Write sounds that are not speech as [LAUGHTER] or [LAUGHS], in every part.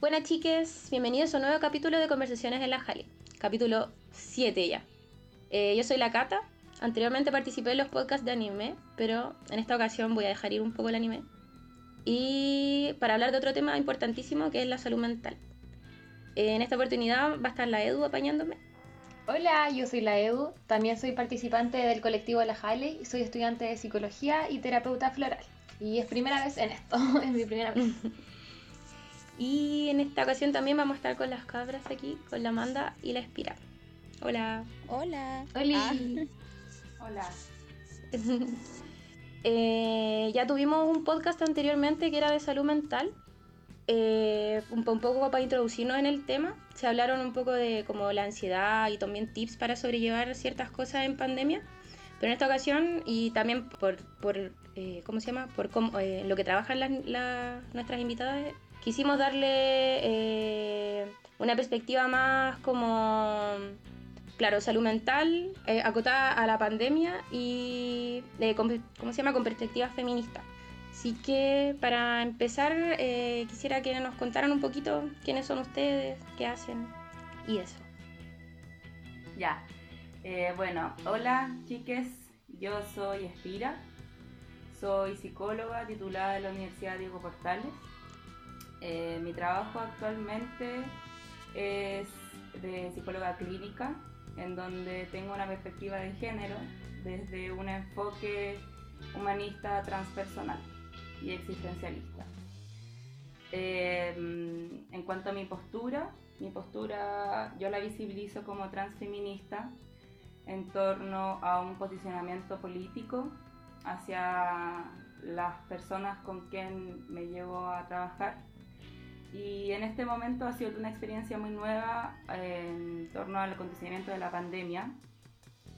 Buenas chiques, bienvenidos a un nuevo capítulo de Conversaciones en la Jali, capítulo 7 ya. Eh, yo soy la Cata, anteriormente participé en los podcasts de anime, pero en esta ocasión voy a dejar ir un poco el anime. Y para hablar de otro tema importantísimo que es la salud mental. Eh, en esta oportunidad va a estar la Edu apañándome. Hola, yo soy la Edu, también soy participante del colectivo La Jale, soy estudiante de psicología y terapeuta floral. Y es primera vez en esto, [LAUGHS] es mi primera vez. [LAUGHS] Y en esta ocasión también vamos a estar con las cabras aquí, con la Amanda y la Espira. Hola. Hola. [LAUGHS] Hola. Hola. [LAUGHS] Eh, ya tuvimos un podcast anteriormente que era de salud mental. Eh, un, un poco para introducirnos en el tema. Se hablaron un poco de como la ansiedad y también tips para sobrellevar ciertas cosas en pandemia. Pero en esta ocasión, y también por, por eh, ¿cómo se llama? Por cómo, eh, lo que trabajan las, las- nuestras invitadas, quisimos darle eh, una perspectiva más como, claro, salud mental, eh, acotada a la pandemia y, eh, ¿cómo se llama? Con perspectiva feminista. Así que para empezar, quisiera que nos contaran un poquito quiénes son ustedes, qué hacen y eso. Ya. Bueno, hola chiques, yo soy Espira, soy psicóloga titulada de la Universidad Diego Portales. Eh, mi trabajo actualmente es de psicóloga clínica, en donde tengo una perspectiva de género desde un enfoque humanista transpersonal y existencialista. Eh, en cuanto a mi postura, mi postura yo la visibilizo como transfeminista en torno a un posicionamiento político hacia las personas con quien me llevo a trabajar. Y en este momento ha sido una experiencia muy nueva eh, en torno al acontecimiento de la pandemia,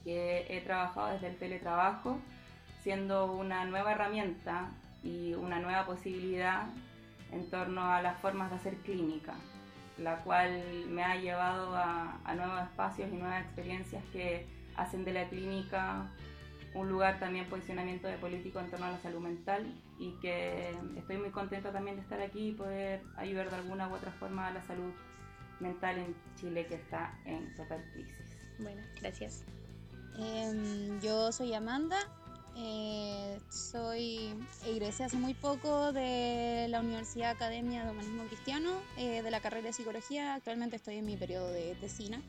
que he trabajado desde el teletrabajo, siendo una nueva herramienta y una nueva posibilidad en torno a las formas de hacer clínica, la cual me ha llevado a, a nuevos espacios y nuevas experiencias que hacen de la clínica un lugar también posicionamiento de político en torno a la salud mental y que estoy muy contenta también de estar aquí y poder ayudar de alguna u otra forma a la salud mental en Chile que está en total crisis. Bueno, gracias. Em, yo soy Amanda, eh, soy egresé hace muy poco de la Universidad Academia de Humanismo Cristiano, eh, de la carrera de Psicología. Actualmente estoy en mi periodo de tesina.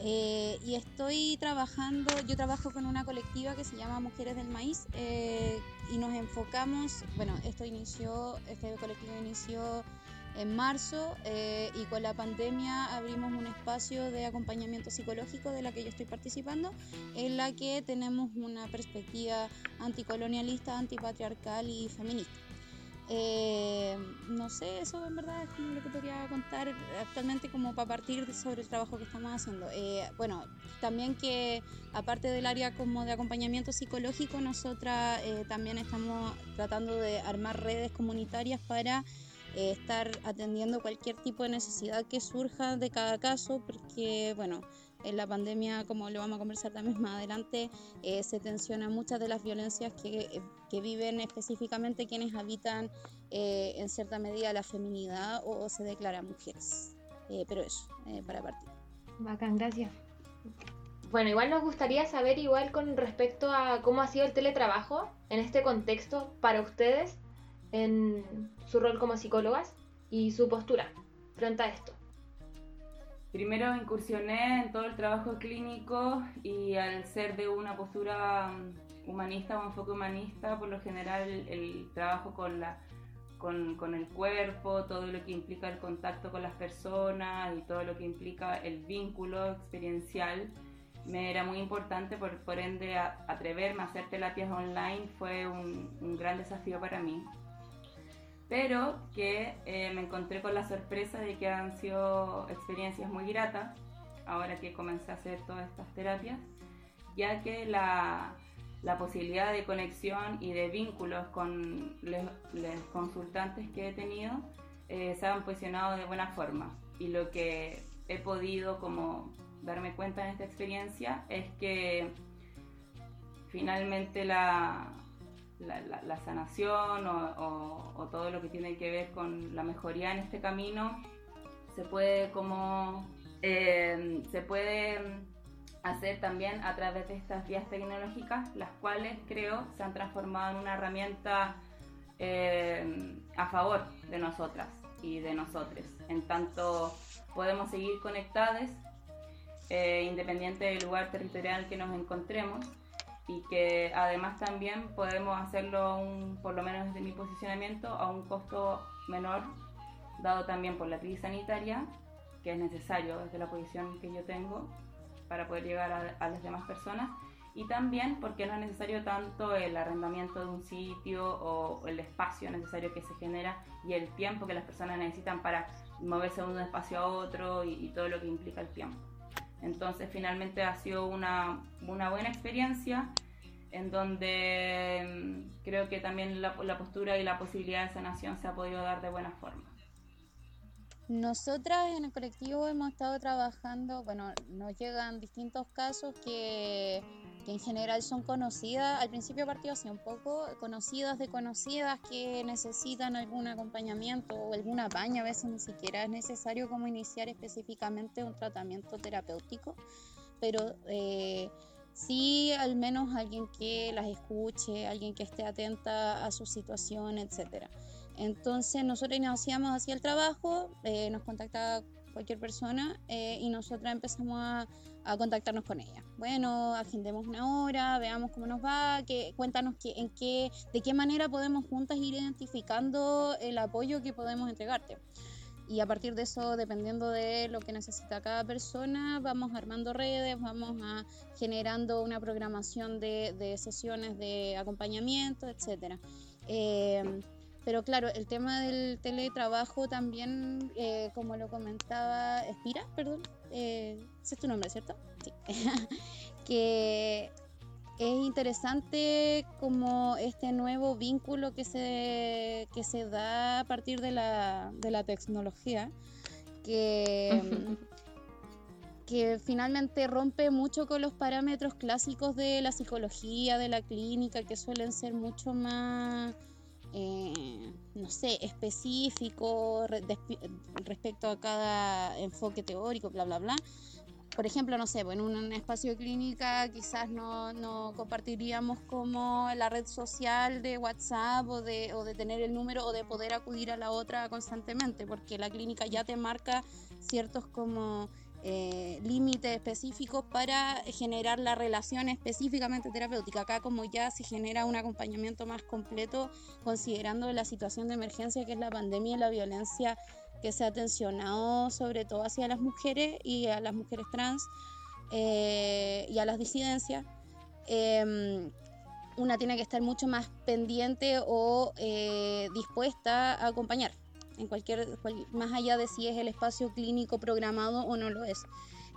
Eh, y estoy trabajando, yo trabajo con una colectiva que se llama Mujeres del Maíz eh, y nos enfocamos, bueno, esto inició, este colectivo inició en marzo eh, y con la pandemia abrimos un espacio de acompañamiento psicológico de la que yo estoy participando, en la que tenemos una perspectiva anticolonialista, antipatriarcal y feminista. Eh, no sé, eso en verdad es lo que podría contar actualmente como para partir sobre el trabajo que estamos haciendo. Eh, bueno, también que aparte del área como de acompañamiento psicológico, nosotras eh, también estamos tratando de armar redes comunitarias para eh, estar atendiendo cualquier tipo de necesidad que surja de cada caso, porque bueno, en la pandemia, como lo vamos a conversar también más adelante, eh, se tensionan muchas de las violencias que, que viven específicamente quienes habitan eh, en cierta medida la feminidad o, o se declaran mujeres. Eh, pero eso, eh, para partir. Bacán, gracias. Bueno, igual nos gustaría saber igual con respecto a cómo ha sido el teletrabajo en este contexto para ustedes en su rol como psicólogas y su postura frente a esto. Primero incursioné en todo el trabajo clínico y al ser de una postura mm, humanista o enfoque humanista, por lo general el, trabajo con, la, con, el cuerpo, todo lo que implica el contacto con las personas y todo lo que implica el vínculo experiencial, me era muy importante, por, ende a, atreverme a hacer terapias online fue un gran desafío para mí pero que eh, me encontré con la sorpresa de que han sido experiencias muy gratas ahora que comencé a hacer todas estas terapias, ya que la, la posibilidad de conexión y de vínculos con los consultantes que he tenido eh, se han posicionado de buena forma. Y lo que he podido como darme cuenta en esta experiencia es que finalmente la, la, sanación o, todo lo que tiene que ver con la mejoría en este camino se puede como eh, se puede hacer también a través de estas vías tecnológicas, las cuales creo se han transformado en una herramienta eh, a favor de nosotras y de nosotros. En tanto podemos seguir conectadas, eh, independiente del lugar territorial que nos encontremos, y que además también podemos hacerlo, por lo menos desde mi posicionamiento, a un costo menor, dado también por la crisis sanitaria, que es necesario desde la posición que yo tengo para poder llegar a, las demás personas y también porque no es necesario tanto el arrendamiento de un sitio o el espacio necesario que se genera y el tiempo que las personas necesitan para moverse de un espacio a otro y, todo lo que implica el tiempo. Entonces finalmente ha sido una, una buena experiencia en donde mm, creo que también la, la postura y la posibilidad de sanación se ha podido dar de buena forma. Nosotras en el colectivo hemos estado trabajando, bueno, nos llegan distintos casos que, en general son conocidas, al principio partido así un poco, conocidas de conocidas que necesitan algún acompañamiento o alguna baña, a veces ni siquiera es necesario como iniciar específicamente un tratamiento terapéutico, pero eh, sí al menos alguien que las escuche, alguien que esté atenta a su situación, etcétera. Entonces nosotros iniciamos así el trabajo, eh, nos contactaba cualquier persona eh, y nosotras empezamos a, contactarnos con ella. Bueno, agendemos una hora, veamos cómo nos va, que, cuéntanos que, en qué, de qué manera podemos juntas ir identificando el apoyo que podemos entregarte. Y a partir de eso, dependiendo de lo que necesita cada persona, vamos armando redes, vamos a generando una programación de, de sesiones de acompañamiento, etc. Pero claro, el tema del teletrabajo también, eh, como lo comentaba Espira, perdón, eh, ese es tu nombre, ¿cierto? Sí. [LAUGHS] que es interesante como este nuevo vínculo que se, que se da a partir de la, de la tecnología, que, [LAUGHS] que finalmente rompe mucho con los parámetros clásicos de la psicología, de la clínica, que suelen ser mucho más eh, no sé, específico respecto a cada enfoque teórico, bla, bla, bla. Por ejemplo, no sé, en un espacio clínica quizás no, no, compartiríamos como la red social de WhatsApp o de, o de tener el número o de poder acudir a la otra constantemente, porque la clínica ya te marca ciertos como eh, límites específicos para generar la relación específicamente terapéutica. Acá como ya se genera un acompañamiento más completo considerando la situación de emergencia que es la pandemia y la violencia que se ha tensionado sobre todo hacia las mujeres y a las mujeres trans eh, y a las disidencias. Em, una tiene que estar mucho más pendiente o eh, dispuesta a acompañar en cualquier, más allá de si es el espacio clínico programado o no lo es.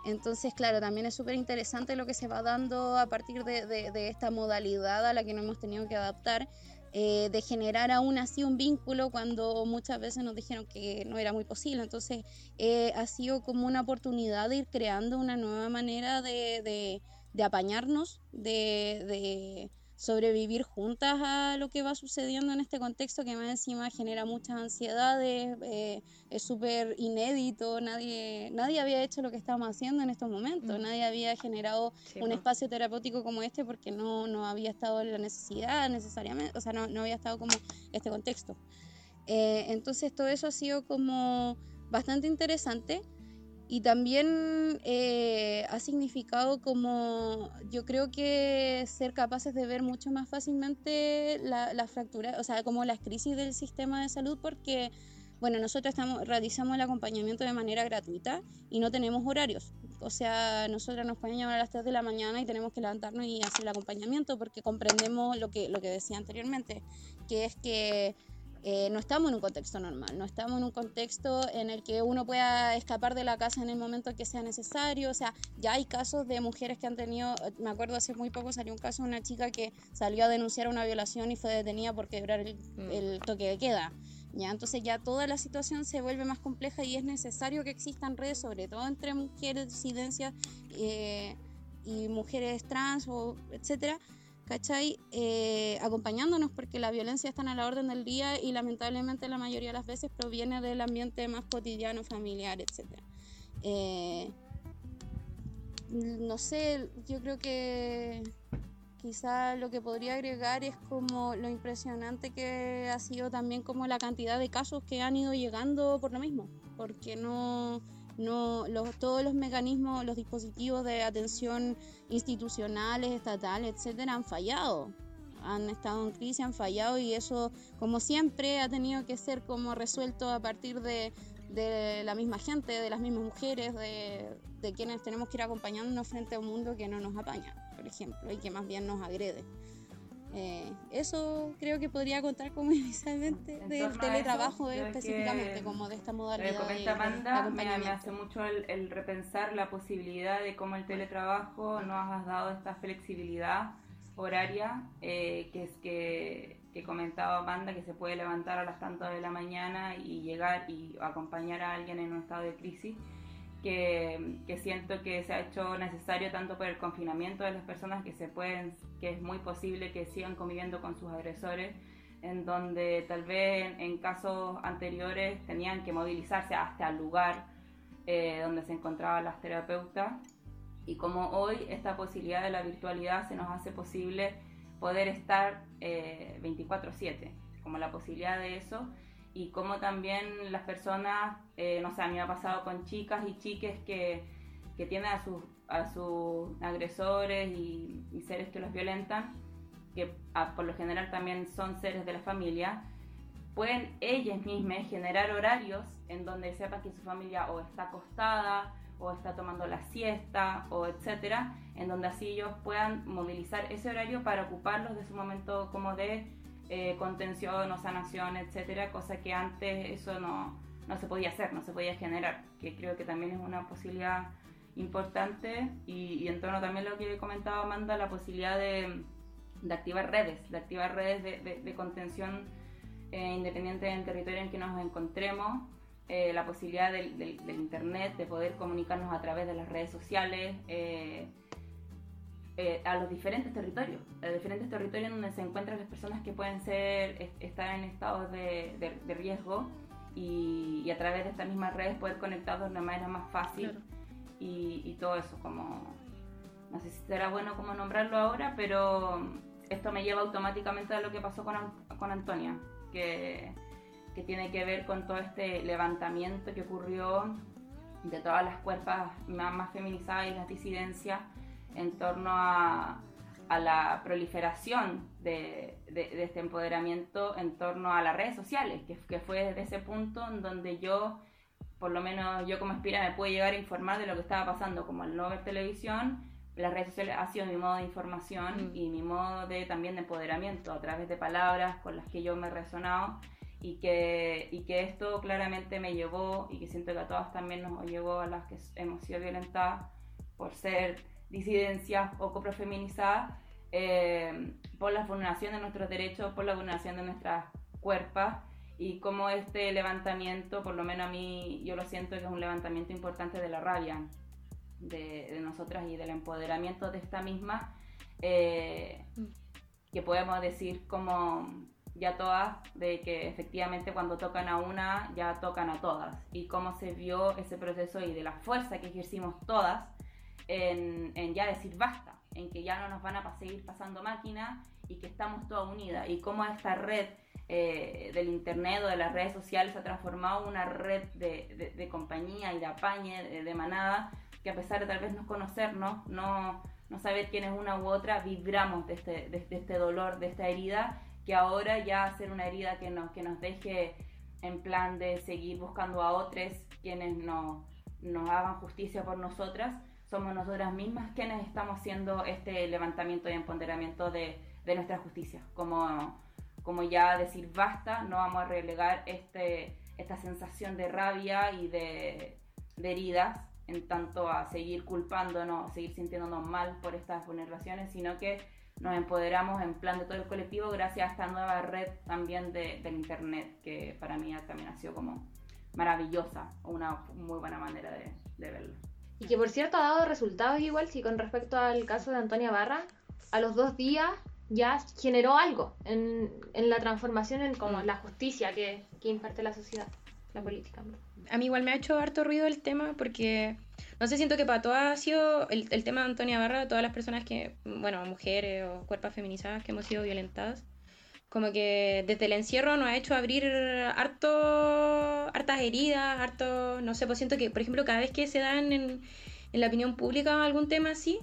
Entonces, claro, también es súper interesante lo que se va dando a partir de, esta modalidad a la que no hemos tenido que adaptar, eh, de generar aún así un vínculo cuando muchas veces nos dijeron que no era muy posible. Entonces, eh, ha sido como una oportunidad de ir creando una nueva manera de, de apañarnos, de sobrevivir juntas a lo que va sucediendo en este contexto que más encima genera muchas ansiedades, eh, es súper inédito, nadie, nadie había hecho lo que estamos haciendo en estos momentos, mm. nadie había generado un espacio terapéutico como este porque no, no había estado la necesidad necesariamente, o sea, no, no había estado como este contexto. Eh, entonces todo eso ha sido como bastante interesante. Y también eh, ha significado como, yo creo que ser capaces de ver mucho más fácilmente la, la, fractura, o sea, como las crisis del sistema de salud, porque, bueno, nosotros estamos, realizamos el acompañamiento de manera gratuita y no tenemos horarios. O sea, nosotros nos pueden llamar a las 3 de la mañana y tenemos que levantarnos y hacer el acompañamiento porque comprendemos lo que, lo que decía anteriormente, que es que eh, no estamos en un contexto normal, no estamos en un contexto en el que uno pueda escapar de la casa en el momento que sea necesario. O sea, ya hay casos de mujeres que han tenido, me acuerdo hace muy poco salió un caso de una chica que salió a denunciar una violación y fue detenida por quebrar el, mm. el toque de queda. ¿ya? Entonces ya toda la situación se vuelve más compleja y es necesario que existan redes, sobre todo entre mujeres disidencias eh, y mujeres trans, o etcétera, ¿cachai? Eh, acompañándonos porque la violencia está a la orden del día y lamentablemente la mayoría de las veces proviene del ambiente más cotidiano, familiar, etc. Eh, no sé, yo creo que quizá lo que podría agregar es como lo impresionante que ha sido también como la cantidad de casos que han ido llegando por lo mismo, porque no no todos los mecanismos, los dispositivos de atención institucionales, estatales, etcétera, han fallado. Han estado en crisis, han fallado y eso, como siempre, ha tenido que ser como resuelto a partir de, la misma gente, de las mismas mujeres, de, de quienes tenemos que ir acompañándonos frente a un mundo que no nos apaña, por ejemplo, y que más bien nos agrede. Eh, eso creo que podría contar como [LAUGHS] inicialmente del teletrabajo específicamente, como de esta modalidad. Comenta Amanda, me, hace mucho el, repensar la posibilidad de cómo el teletrabajo nos ha dado esta flexibilidad horaria eh, que es que, que, comentaba Amanda, que se puede levantar a las tantas de la mañana y llegar y acompañar a alguien en un estado de crisis que, siento que se ha hecho necesario tanto por el confinamiento de las personas que se pueden, que es muy posible que sigan conviviendo con sus agresores, en donde tal vez en, casos anteriores tenían que movilizarse hasta el lugar eh, donde se encontraban las terapeutas. Y como hoy esta posibilidad de la virtualidad se nos hace posible poder estar 24/7, eh, como la posibilidad de eso y como también las personas, eh, no sé, a mí me ha pasado con chicas y chiques que, que tienen a sus, a sus agresores y, seres que los violentan, que por lo general también son seres de la familia, pueden ellas mismas generar horarios en donde sepan que su familia o está acostada o está tomando la siesta o etcétera, en donde así ellos puedan movilizar ese horario para ocuparlos de su momento como de eh, contención o sanación, etcétera, cosa que antes eso no, no, se podía hacer, no se podía generar, que creo que también es una posibilidad importante y, en torno también a lo que comentaba Amanda, la posibilidad de, de activar redes, de activar redes de, de, contención eh, independiente del territorio en que nos encontremos, eh, la posibilidad del, del, Internet, de poder comunicarnos a través de las redes sociales. Eh, a los diferentes territorios, a los diferentes territorios donde se encuentran las personas que pueden ser, estar en estados de, de, riesgo y, a través de estas mismas redes poder conectarlos de una manera más fácil y, y, todo eso, como, no sé si será bueno como nombrarlo ahora, pero esto me lleva automáticamente a lo que pasó con, con Antonia, que, que tiene que ver con todo este levantamiento que ocurrió de todas las cuerpas más, más feminizadas y las disidencias en torno a, la proliferación de, este empoderamiento en torno a las redes sociales, que, fue desde ese punto en donde yo, por lo menos yo como espira, me pude llegar a informar de lo que estaba pasando, como al no ver televisión, las redes sociales ha sido mi modo de información mm. y mi modo de también de empoderamiento a través de palabras con las que yo me he resonado y que, y que esto claramente me llevó y que siento que a todas también nos llevó a las que hemos sido violentadas por ser disidencias o coprofeminizadas eh, por la vulneración de nuestros derechos, por la vulneración de nuestras cuerpos y como este levantamiento, por lo menos a mí yo lo siento que es un levantamiento importante de la rabia de, nosotras y del empoderamiento de esta misma, eh, que podemos decir como ya todas, de que efectivamente cuando tocan a una ya tocan a todas. Y cómo se vio ese proceso y de la fuerza que ejercimos todas en, ya decir basta, en que ya no nos van a seguir pasando máquinas y que estamos todas unidas. Y cómo esta red eh, del internet o de las redes sociales se ha transformado en una red de, compañía y de apañe, de, manada, que a pesar de tal vez no conocernos, no, no saber quién es una u otra, vibramos de este, de, este dolor, de esta herida, que ahora ya ser una herida que nos, que nos deje en plan de seguir buscando a otros quienes no, nos hagan justicia por nosotras, somos nosotras mismas quienes estamos haciendo este levantamiento y empoderamiento de, de nuestra justicia. Como, como ya decir basta, no vamos a relegar este, esta sensación de rabia y de, de heridas en tanto a seguir culpándonos, seguir sintiéndonos mal por estas vulneraciones, sino que nos empoderamos en plan de todo el colectivo gracias a esta nueva red también de, del Internet, que para mí también ha sido como maravillosa, una muy buena manera de, de verlo. Y que por cierto ha dado resultados igual, si con respecto al caso de Antonia Barra, a los dos días ya generó algo en, la transformación, en como la justicia que, que imparte la sociedad, la política. A mí igual me ha hecho harto ruido el tema porque, no sé, siento que para todas ha sido el, el tema de Antonia Barra, todas las personas que, bueno, mujeres o cuerpos feminizadas que hemos sido violentadas, como que desde el encierro nos ha hecho abrir harto, hartas heridas, harto, no sé, pues siento que, por ejemplo, cada vez que se dan en, en la opinión pública algún tema así,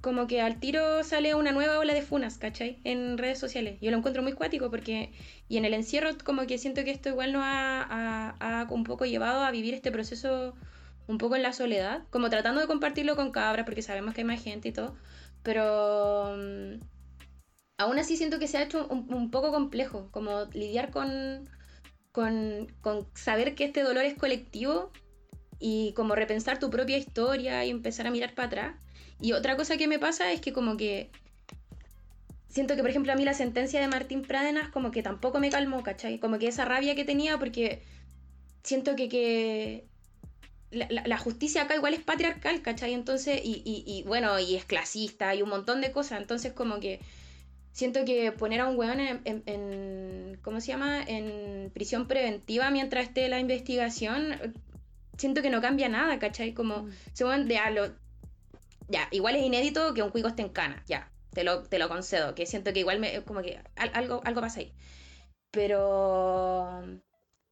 como que al tiro sale una nueva ola de funas, ¿cachai? En redes sociales. Yo lo encuentro muy cuático porque, y en el encierro como que siento que esto igual nos ha, un poco llevado a vivir este proceso un poco en la soledad, como tratando de compartirlo con cabras porque sabemos que hay más gente y todo, pero mm, aún así siento que se ha hecho un, poco complejo, como lidiar con, con, con saber que este dolor es colectivo y como repensar tu propia historia y empezar a mirar para atrás y otra cosa que me pasa es que como que siento que, por ejemplo, a mí la sentencia de Martín Pradenas como que tampoco me calmó, ¿cachai? Como que esa rabia que tenía porque siento que, que la, justicia acá igual es patriarcal, ¿cachai? Entonces, y, y, bueno, y es clasista y un montón de cosas, entonces como que siento que poner a un weón en, ¿cómo se llama? En prisión preventiva mientras esté la investigación, siento que no cambia nada, ¿cachai? Como, mm. se de a lo, ya, igual es inédito que un cuico esté en cana, ya, te lo, te lo concedo, que siento que igual me, como que algo, algo pasa ahí. Pero,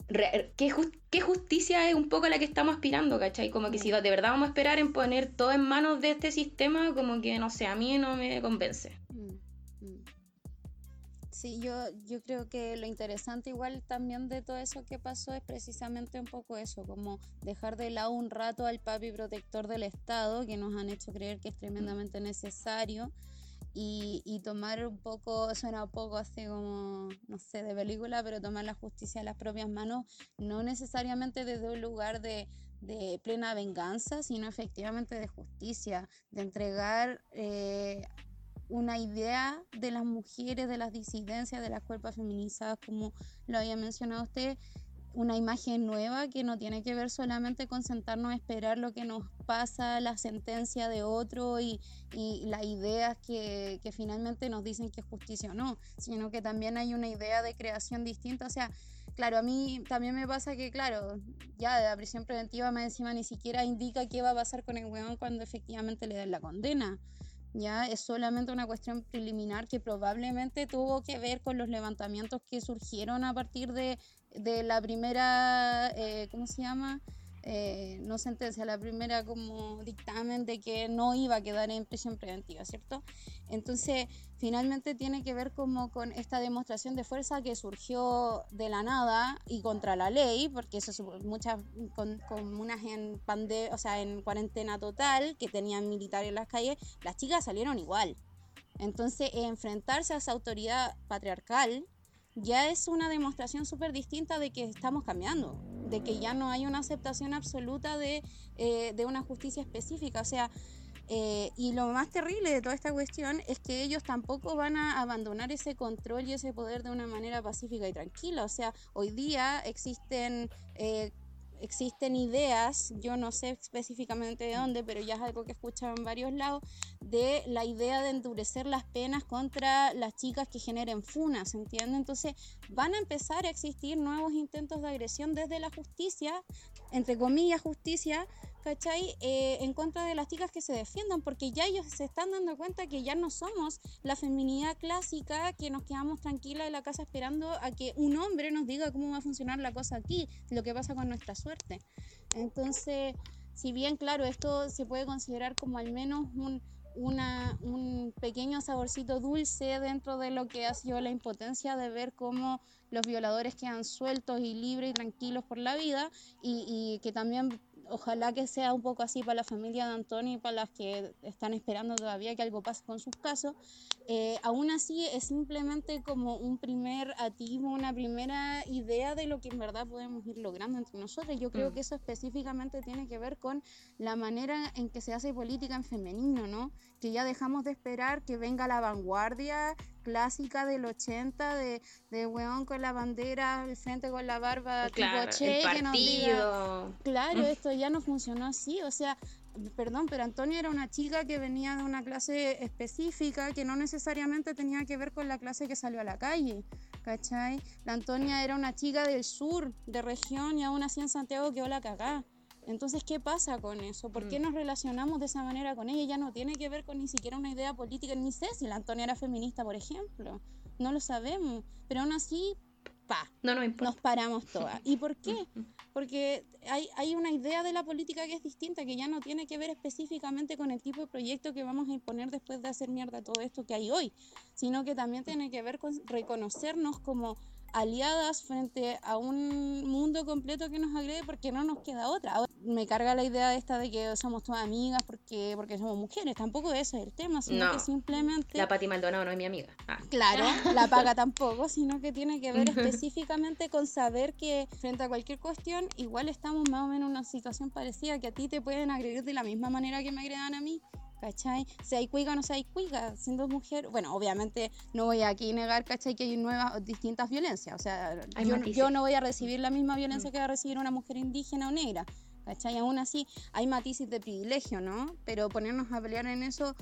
¿qué, ¿qué, justicia es un poco la que estamos aspirando, cachai? Como que si de verdad vamos a esperar en poner todo en manos de este sistema, como que, no sé, a mí no me convence. Mm. Sí, yo, yo creo que lo interesante igual también de todo eso que pasó es precisamente un poco eso, como dejar de lado un rato al papi protector del Estado, que nos han hecho creer que es tremendamente necesario, y, y tomar un poco, suena un poco así como, no sé, de película, pero tomar la justicia en las propias manos, no necesariamente desde un lugar de, de plena venganza, sino efectivamente de justicia, de entregar eh, una idea de las mujeres, de las disidencias, de las cuerpos feminizadas, como lo había mencionado usted, una imagen nueva que no tiene que ver solamente con sentarnos a esperar lo que nos pasa, la sentencia de otro y, y las ideas que, finalmente nos dicen que es justicia o no, sino que también hay una idea de creación distinta. O sea, claro, a mí también me pasa que, claro, ya de la prisión preventiva más encima ni siquiera indica qué va a pasar con el weón cuando efectivamente le den la condena ya es solamente una cuestión preliminar que probablemente tuvo que ver con los levantamientos que surgieron a partir de, de la primera, eh, ¿cómo se llama? Eh, no sentencia, la primera como dictamen de que no iba a quedar en prisión preventiva, ¿cierto? Entonces, finalmente tiene que ver como con esta demostración de fuerza que surgió de la nada y contra la ley, porque eso muchas con, comunas en pande o sea, en cuarentena total, que tenían militares en las calles, las chicas salieron igual. Entonces, enfrentarse a esa autoridad patriarcal ya es una demostración súper distinta de que estamos cambiando, de que ya no hay una aceptación absoluta de, eh, de una justicia específica. O sea, eh, y lo más terrible de toda esta cuestión es que ellos tampoco van a abandonar ese control y ese poder de una manera pacífica y tranquila. O sea, hoy día existen eh, existen ideas, yo no sé específicamente de dónde, pero ya es algo que he escuchado en varios lados, de la idea de endurecer las penas contra las chicas que generen funas, ¿entiendes? Entonces van a empezar a existir nuevos intentos de agresión desde la justicia, entre comillas justicia, ¿cachai? Eh, en contra de las chicas que se defiendan, porque ya ellos se están dando cuenta que ya no somos la feminidad clásica que nos quedamos tranquilas en la casa esperando a que un hombre nos diga cómo va a funcionar la cosa aquí, lo que pasa con nuestra suerte. Entonces, si bien, claro, esto se puede considerar como al menos un, un pequeño saborcito dulce dentro de lo que ha sido la impotencia de ver cómo los violadores quedan sueltos y libres y tranquilos por la vida y que también ojalá que sea un poco así para la familia de Antonio y para las que están esperando todavía que algo pase con sus casos. Eh, aún así es simplemente como un primer atisbo, una primera idea de lo que en verdad podemos ir logrando entre nosotros. Yo creo mm. que eso específicamente tiene que ver con la manera en que se hace política en femenino, ¿no? Que ya dejamos de esperar que venga la vanguardia clásica del 80 de, de weón con la bandera, el frente con la barba claro, tipo che, que nos diga, claro, esto ya no funcionó así, o sea, perdón, pero Antonia era una chica que venía de una clase específica que no necesariamente tenía que ver con la clase que salió a la calle, ¿cachai? La Antonia era una chica del sur, de región, y aún así en Santiago quedó la cagá. Entonces, ¿qué pasa con eso? ¿Por qué Mm. nos relacionamos de esa manera con ella? Ya no tiene que ver con ni siquiera una idea política, ni sé si la Antonia era feminista, por ejemplo. No lo sabemos, pero aún así, pa, No nos paramos todas. ¿Y por qué? [LAUGHS] Porque hay, hay una idea de la política que es distinta, que ya no tiene que ver específicamente con el tipo de proyecto que vamos a imponer después de hacer mierda todo esto que hay hoy, sino que también tiene que ver con reconocernos como aliadas frente a un mundo completo que nos agrede porque no nos queda otra. Me carga la idea esta de que somos todas amigas porque, porque somos mujeres, tampoco ese es el tema, sino No. que simplemente... La Pati Maldonado no es mi amiga. Ah. Claro, [LAUGHS] la paga tampoco, sino que tiene que ver específicamente con saber que frente a cualquier cuestión, igual estamos más o menos en una situación parecida, que a ti te pueden agredir de la misma manera que me agredan a mí. ¿Cachai? Si hay cuiga o no se hay cuiga, siendo mujer, bueno, obviamente no voy aquí a negar, ¿cachai? Que hay nuevas, distintas violencias, o sea, yo, matices. yo no voy a recibir la misma violencia que va a recibir una mujer indígena o negra, ¿cachai? Aún así, hay matices de privilegio, ¿no? Pero ponernos a pelear en eso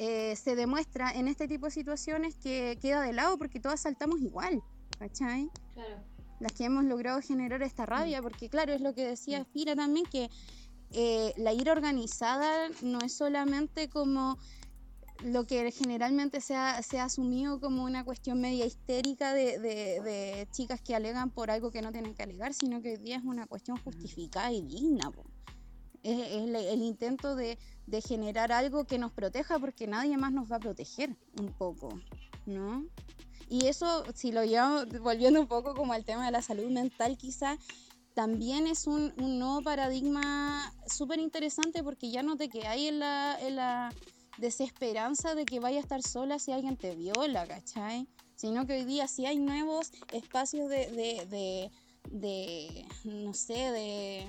eh, se demuestra en este tipo de situaciones que queda de lado porque todas saltamos igual, ¿cachai? Claro. Las que hemos logrado generar esta rabia, porque claro, es lo que decía Spira también, que eh, la ira organizada no es solamente como lo que generalmente se ha, se ha asumido como una cuestión media histérica de, de- de chicas que alegan por algo que no tienen que alegar, sino que hoy día es una cuestión justificada y digna. po. Es, es el, el intento de, de generar algo que nos proteja porque nadie más nos va a proteger un poco, ¿no? Y eso, si lo llevamos, volviendo un poco como al tema de la salud mental, quizá también es un, nuevo paradigma súper interesante porque ya no te quedáis en la, en la desesperanza de que vaya a estar sola si alguien te viola, ¿cachai? Sino que hoy día sí hay nuevos espacios de, de, de, no sé,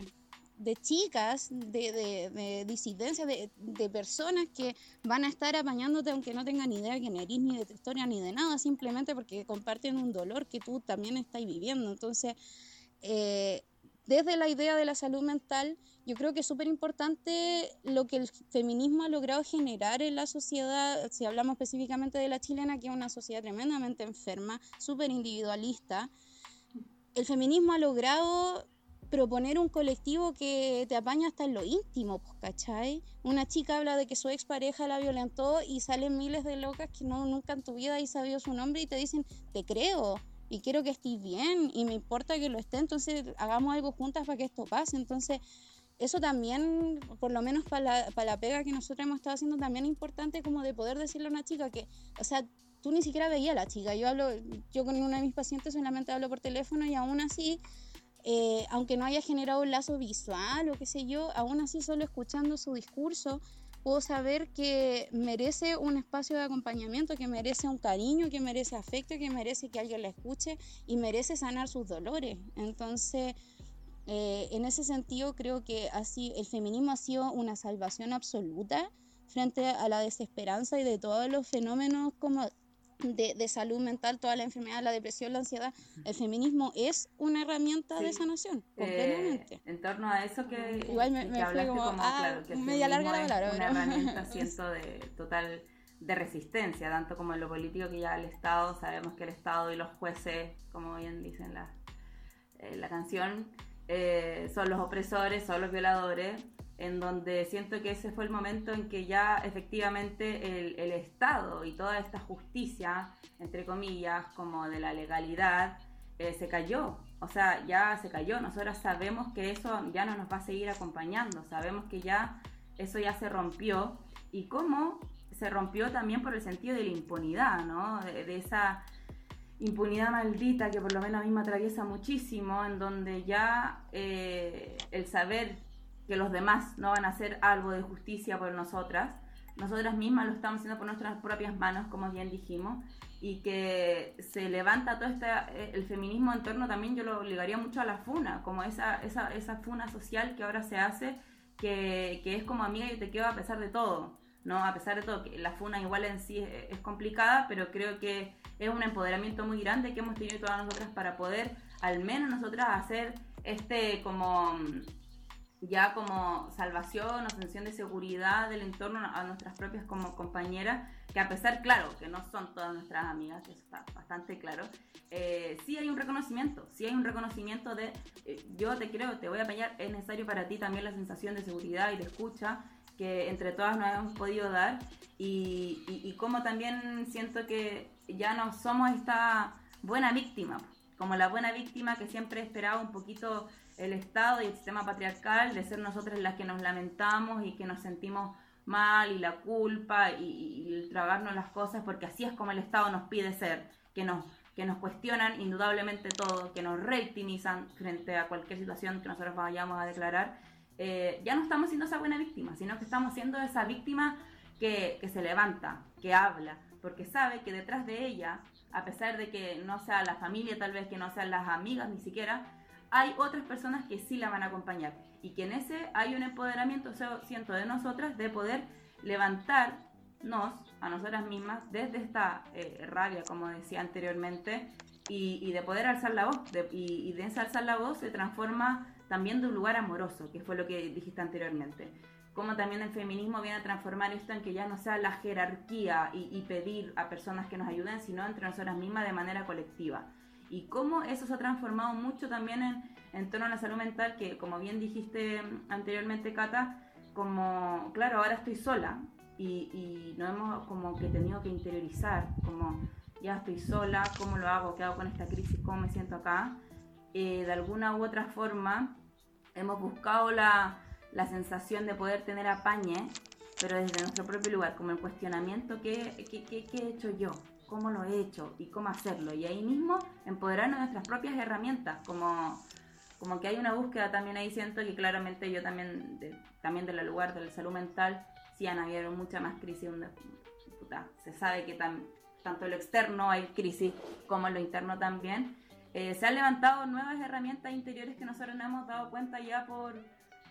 de, chicas, de, de, de disidencia, de, personas que van a estar apañándote aunque no tengan idea de quién eres, ni de tu historia, ni de nada, simplemente porque comparten un dolor que tú también estás viviendo. Entonces, eh, desde la idea de la salud mental, yo creo que es súper importante lo que el feminismo ha logrado generar en la sociedad, si hablamos específicamente de la chilena, que es una sociedad tremendamente enferma, súper individualista. El feminismo ha logrado proponer un colectivo que te apaña hasta en lo íntimo, pues, ¿cachai? Una chica habla de que su expareja la violentó y salen miles de locas que no, nunca en tu vida hay sabido su nombre y te dicen, te creo y quiero que estés bien y me importa que lo esté, entonces hagamos algo juntas para que esto pase. Entonces, eso también, por lo menos para la, para la pega que nosotros hemos estado haciendo, también es importante como de poder decirle a una chica que, o sea, tú ni siquiera veías a la chica. Yo hablo, yo con una de mis pacientes solamente hablo por teléfono y aún así, eh, aunque no haya generado un lazo visual o qué sé yo, aún así solo escuchando su discurso, puedo saber que merece un espacio de acompañamiento, que merece un cariño, que merece afecto, que merece que alguien la escuche y merece sanar sus dolores. Entonces, eh, en ese sentido, creo que así el feminismo ha sido una salvación absoluta frente a la desesperanza y de todos los fenómenos como de, de salud mental, toda la enfermedad, la depresión, la ansiedad. El feminismo es una herramienta de sanación, Eh, completamente. en torno a eso que, Igual me- que me hablaste como, como, ah, claro, que media larga la feminismo palabra, es una herramienta, [LAUGHS] siento, de total de resistencia, tanto como en lo político que ya el Estado, sabemos que el Estado y los jueces, como bien dicen la, eh, la canción, eh, son los opresores, son los violadores, en donde siento que ese fue el momento en que ya efectivamente el, Estado y toda esta justicia, entre comillas, como de la legalidad, eh, se cayó. O sea, ya se cayó. Nosotros sabemos que eso ya no nos va a seguir acompañando. Sabemos que ya eso ya se rompió. Y cómo se rompió también por el sentido de la impunidad, ¿no? De, de esa impunidad maldita que por lo menos a mí me atraviesa muchísimo, en donde ya eh, el saber que los demás no van a hacer algo de justicia por nosotras, nosotras mismas lo estamos haciendo por nuestras propias manos, como bien dijimos, y que se levanta todo este, eh, el feminismo en torno también, yo lo ligaría mucho a la funa, como esa, esa, esa funa social que ahora se hace, que, que es como amiga yo te quiero a pesar de todo, ¿no? A pesar de todo, que la funa igual en sí es, es complicada, pero creo que es un empoderamiento muy grande que hemos tenido todas nosotras para poder, al menos nosotras, hacer este como ya como salvación o sensación de seguridad del entorno a nuestras propias como compañeras, que a pesar, claro, que no son todas nuestras amigas, eso está bastante claro, eh, sí hay un reconocimiento, sí hay un reconocimiento de, eh, yo te creo, te voy a apoyar, es necesario para ti también la sensación de seguridad y de escucha que entre todas nos hemos podido dar. Y, y, como también siento que ya no somos esta buena víctima, como la buena víctima que siempre esperaba un poquito el Estado y el sistema patriarcal, de ser nosotras las que nos lamentamos y que nos sentimos mal y la culpa y, y, tragarnos las cosas, porque así es como el Estado nos pide ser, que nos, que nos cuestionan indudablemente todo, que nos reitimizan frente a cualquier situación que nosotros vayamos a declarar. Eh, ya no estamos siendo esa buena víctima, sino que estamos siendo esa víctima que, que se levanta, que habla, porque sabe que detrás de ella, a pesar de que no sea la familia, tal vez que no sean las amigas ni siquiera, hay otras personas que sí la van a acompañar y que en ese hay un empoderamiento, siento, de nosotras de poder levantarnos a nosotras mismas desde esta eh, rabia, como decía anteriormente, y, de poder alzar la voz. y, de esa alzar la voz se transforma también de un lugar amoroso, que fue lo que dijiste anteriormente. Como también el feminismo viene a transformar esto en que ya no sea la jerarquía y, y pedir a personas que nos ayuden, sino entre nosotras mismas de manera colectiva y cómo eso se ha transformado mucho también en, en torno a la salud mental, que como bien dijiste anteriormente, Cata, como, claro, ahora estoy sola y, y nos hemos como que tenido que interiorizar, como ya estoy sola, cómo lo hago, qué hago con esta crisis, cómo me siento acá. Eh, de alguna u otra forma hemos buscado la, la sensación de poder tener apañe, pero desde nuestro propio lugar, como el cuestionamiento, ¿qué, qué, qué, qué he hecho yo? Cómo lo he hecho y cómo hacerlo. Y ahí mismo empoderarnos de nuestras propias herramientas, como, como que hay una búsqueda también ahí, siento que claramente yo también, de, también del lugar de la salud mental, sí han habido mucha más crisis. se sabe que tanto en lo externo hay crisis como lo interno también. Eh, se han levantado nuevas herramientas interiores que nosotros no hemos dado cuenta ya por,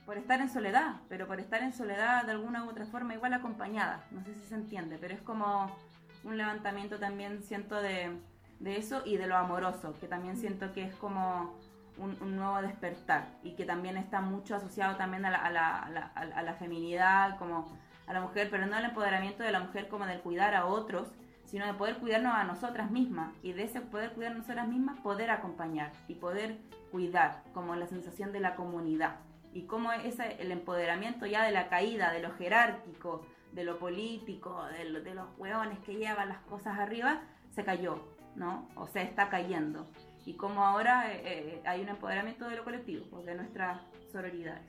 por estar en soledad, pero por estar en soledad de alguna u otra forma igual acompañada. No sé si se entiende, pero es como un levantamiento también siento de, eso y de lo amoroso, que también siento que es como un, nuevo despertar y que también está mucho asociado también a la, a, la, a, la, feminidad, como a la mujer, pero no al empoderamiento de la mujer como del cuidar a otros, sino de poder cuidarnos a nosotras mismas y de ese poder cuidar a nosotras mismas, poder acompañar y poder cuidar, como la sensación de la comunidad. Y cómo es el empoderamiento ya de la caída, de lo jerárquico, de lo político, de, de los hueones que llevan las cosas arriba, se cayó, ¿no? O se está cayendo. Y como ahora eh, eh, hay un empoderamiento de lo colectivo, pues, de nuestras sororidades.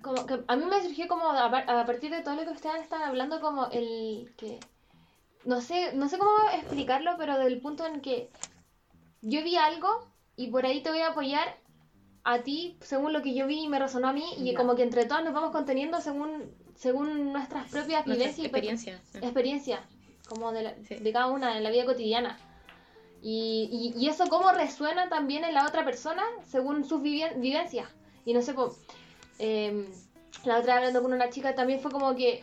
Como que a mí me surgió como a, partir de todo lo que ustedes están hablando, como el que no sé, no sé cómo explicarlo, pero del punto en que yo vi algo y por ahí te voy a apoyar a ti según lo que yo vi y me resonó a mí y como que entre todas nos vamos conteniendo según según nuestras propias vivencias y experiencias experiencia como de, de, cada una en la vida cotidiana. Y, y, eso cómo resuena también en la otra persona según sus vivencias. Y no sé pues, la otra vez hablando con una chica también fue como que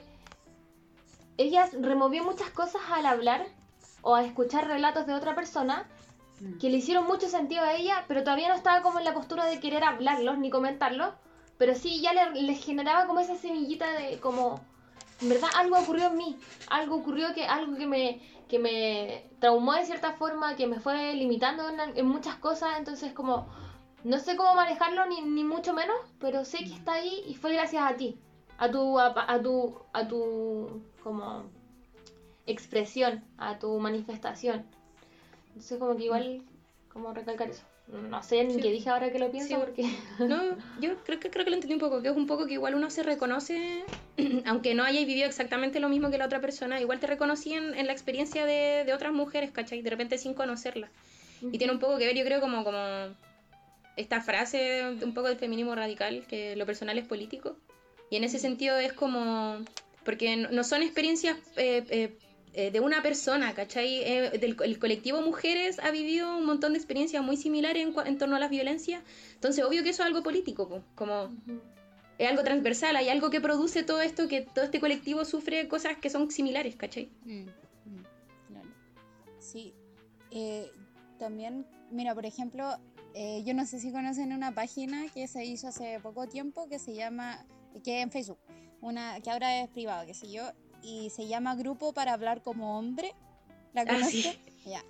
ella removió muchas cosas al hablar o a escuchar relatos de otra persona. Que le hicieron mucho sentido a ella, pero todavía no estaba como en la postura de querer hablarlos ni comentarlos, pero sí ya le, generaba como esa semillita de como, en verdad algo ocurrió en mí, algo ocurrió que algo que me, que me traumó de cierta forma, que me fue limitando en, muchas cosas, entonces como, no sé cómo manejarlo ni, ni, mucho menos, pero sé que está ahí y fue gracias a ti, a tu, a, a tu, a tu, como, expresión, a tu manifestación. Entonces como que igual, como recalcar eso. No sé ni qué dije ahora que lo pienso porque... [LAUGHS] No, yo creo que, creo que lo entendí un poco, que es un poco que igual uno se reconoce, [CLEARS THROAT] aunque no haya vivido exactamente lo mismo que la otra persona, igual te reconocí en, la experiencia de, de, otras mujeres, ¿cachai? De repente sin conocerla. Y tiene un poco que ver, yo creo, como, como esta frase un poco del feminismo radical, que lo personal es político. Y en ese sentido es como... Porque no son experiencias eh, eh, eh, de una persona, ¿cachai? Eh, del, el colectivo mujeres ha vivido un montón de experiencias muy similares en, en torno a las violencias. Entonces, obvio que eso es algo político, como es algo transversal, hay algo que produce todo esto, que todo este colectivo sufre cosas que son similares, ¿cachai? Mm, mm, sí. Eh, también, mira, por ejemplo, Eh, yo no sé si conocen una página que se hizo hace poco tiempo que se llama, que en Facebook, una que ahora es privado, qué sé yo, y se llama Grupo para hablar como hombre. ¿La Ah, conoces? sí. Ya.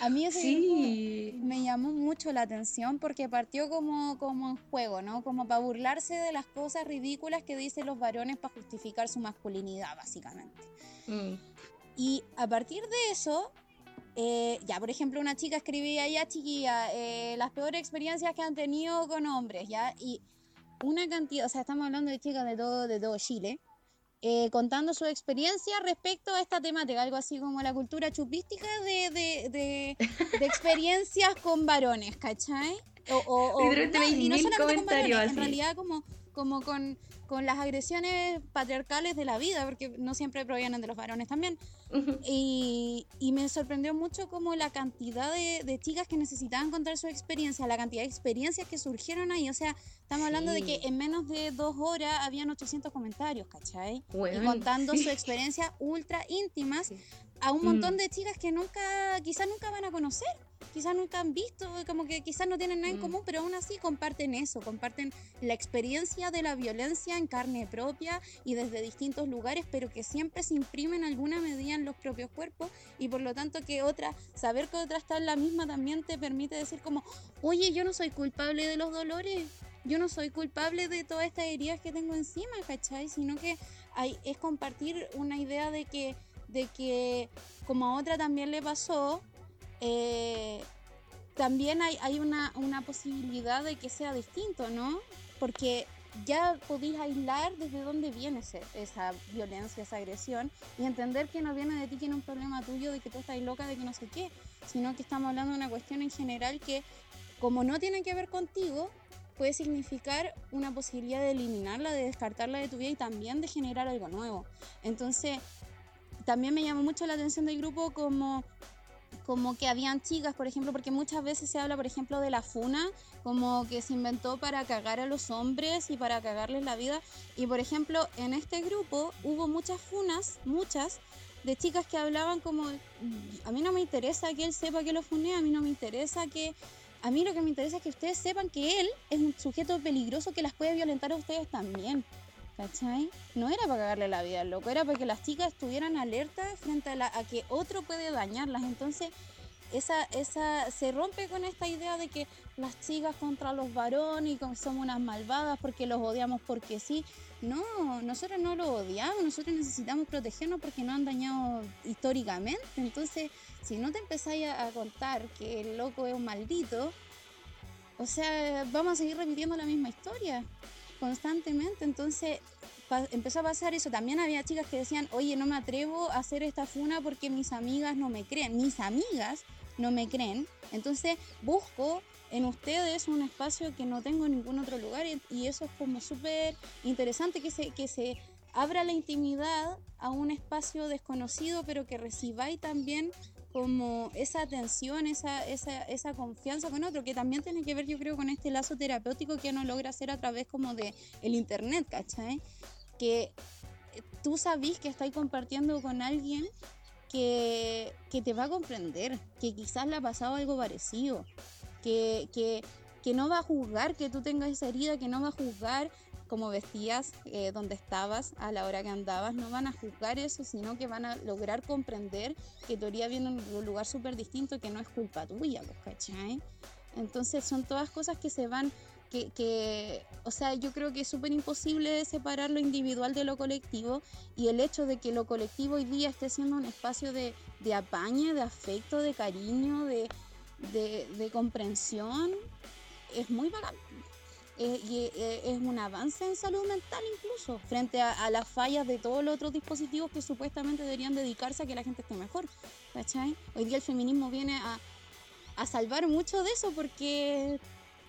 A mí ese Sí. grupo me llamó mucho la atención porque partió como, como en juego, ¿no? Como para burlarse de las cosas ridículas que dicen los varones para justificar su masculinidad, básicamente. Mm. Y a partir de eso, eh, ya, por ejemplo, una chica escribía, ya chiquilla, eh, las peores experiencias que han tenido con hombres, ya, y una cantidad, o sea, estamos hablando de chicas de todo, de todo Chile, eh, contando su experiencia respecto a esta temática, algo así como la cultura chupística de, de, de, de [LAUGHS] experiencias con varones, ¿cachai? O, o- o- no, y- no solamente con varones, en realidad como, como con, con las agresiones patriarcales de la vida, porque no siempre provienen de los varones también. Ujú. Y, y me sorprendió mucho como la cantidad de, de chicas que necesitaban contar su experiencia, la cantidad de experiencias que surgieron ahí. O sea, estamos hablando de que Sí. en menos de dos horas habían 800 comentarios, ¿cachai? y Weón, contando sí. su experiencia ultra íntimas Sí. a un montón Mm. de chicas que nunca, quizás nunca van a conocer, quizás nunca han visto, como que quizás no tienen nada en Mm. común, pero aún así comparten eso, comparten la experiencia de la violencia en carne propia y desde distintos lugares, pero que siempre se imprime en alguna medida en los propios cuerpos y por lo tanto que otra, saber que otra está en la misma también te permite decir como, oye, yo no soy culpable de los dolores. Yo no soy culpable de todas estas heridas que tengo encima, ¿cachai? Sino que hay, es compartir una idea de que, de que como a otra también le pasó, eh, también hay, una posibilidad de que sea distinto, ¿no? Porque ya podéis aislar desde dónde viene ese- esa violencia, esa agresión, y entender que no viene de ti, que no es un problema tuyo, de que tú estás loca, de que no sé qué, sino que estamos hablando de una cuestión en general que, como no tiene que ver contigo, puede significar una posibilidad de eliminarla, de descartarla de tu vida y también de generar algo nuevo. Entonces, también me llamó mucho la atención del grupo como como que habían chicas, por ejemplo, porque muchas veces se habla, por ejemplo, de la funa, como que se inventó para cagar a los hombres y para cagarles la vida. Y, por ejemplo, en este grupo hubo muchas funas, muchas, de chicas que hablaban como, a mí no me interesa que él sepa que lo funé, a mí no me interesa que... A mí lo que me interesa es que ustedes sepan que él es un sujeto peligroso que las puede violentar a ustedes también. ¿Cachai? No era para cagarle la vida al loco, era para que las chicas estuvieran alertas frente a, la- a que otro puede dañarlas. Entonces, esa, esa, se rompe con esta idea de que las chicas contra los varones y que somos unas malvadas porque los odiamos porque sí. No, nosotros no los odiamos, nosotros necesitamos protegernos porque nos han dañado históricamente. Entonces, si no te empezáis a, a contar que el loco es un maldito, o sea, vamos a seguir repitiendo la misma historia constantemente. Entonces empezó a pasar eso. También había chicas que decían, oye, no me atrevo a hacer esta funa porque mis amigas no me creen. Mis amigas no me creen. Entonces busco en ustedes un espacio que no tengo en ningún otro lugar y, y eso es como súper interesante que se, que se abra la intimidad a un espacio desconocido pero que recibáis también como esa atención, esa, esa, esa confianza con otro, que también tiene que ver yo creo con este lazo terapéutico que uno logra hacer a través como de el internet, ¿cachai? Que eh, tú sabís que estáis compartiendo con alguien que, que te va a comprender, que quizás le ha pasado algo parecido, que, que, que no va a juzgar que tú tengas esa herida, que no va a juzgar cómo vestías, eh, dónde estabas, a la hora que andabas, no van a juzgar eso, sino que van a lograr comprender que tu herida viene de un lugar súper distinto, que no es culpa tuya, pues, ¿cachai? Entonces son todas cosas que se van, que, o sea, yo creo que es súper imposible separar lo individual de lo colectivo y el hecho de que lo colectivo hoy día esté siendo un espacio de, de de afecto, de cariño, de, de, de comprensión, es muy bacán. Eh, y eh, es un avance en salud mental incluso, frente a, a las fallas de todos los otros dispositivos que supuestamente deberían dedicarse a que la gente esté mejor. ¿cachai? Hoy día el feminismo viene a, a salvar mucho de eso porque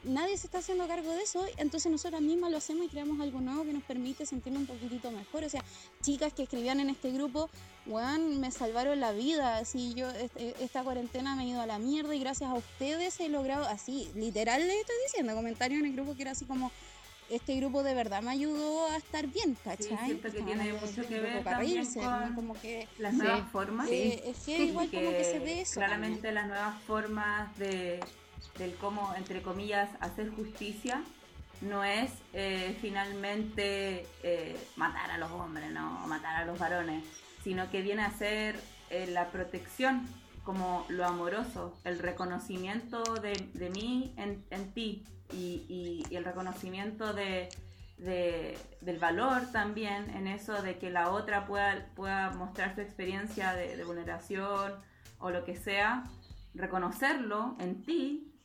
nadie se está haciendo cargo de eso, entonces nosotras mismas lo hacemos y creamos algo nuevo que nos permite sentirnos un poquitito mejor. O sea, chicas que escribían en este grupo, weón, me salvaron la vida, así yo este- esta cuarentena me he ido a la mierda y gracias a ustedes he logrado, así, literal le estoy diciendo, comentario en el grupo que era así como, este grupo de verdad me ayudó a estar bien, ¿cachai? siento que tiene mucho que un ver para también reírse, con ¿no? como que Las Sí. nuevas formas. eh, es que igual como que se ve eso. Claramente también. las nuevas formas de, del cómo, entre comillas, hacer justicia, no es eh, finalmente eh, matar a los hombres, no matar a los varones, sino que viene a ser eh, la protección como lo amoroso, el reconocimiento de, mí en, ti y, el reconocimiento de, del valor también en eso de que la otra pueda, pueda mostrar su experiencia de, vulneración o lo que sea, reconocerlo en ti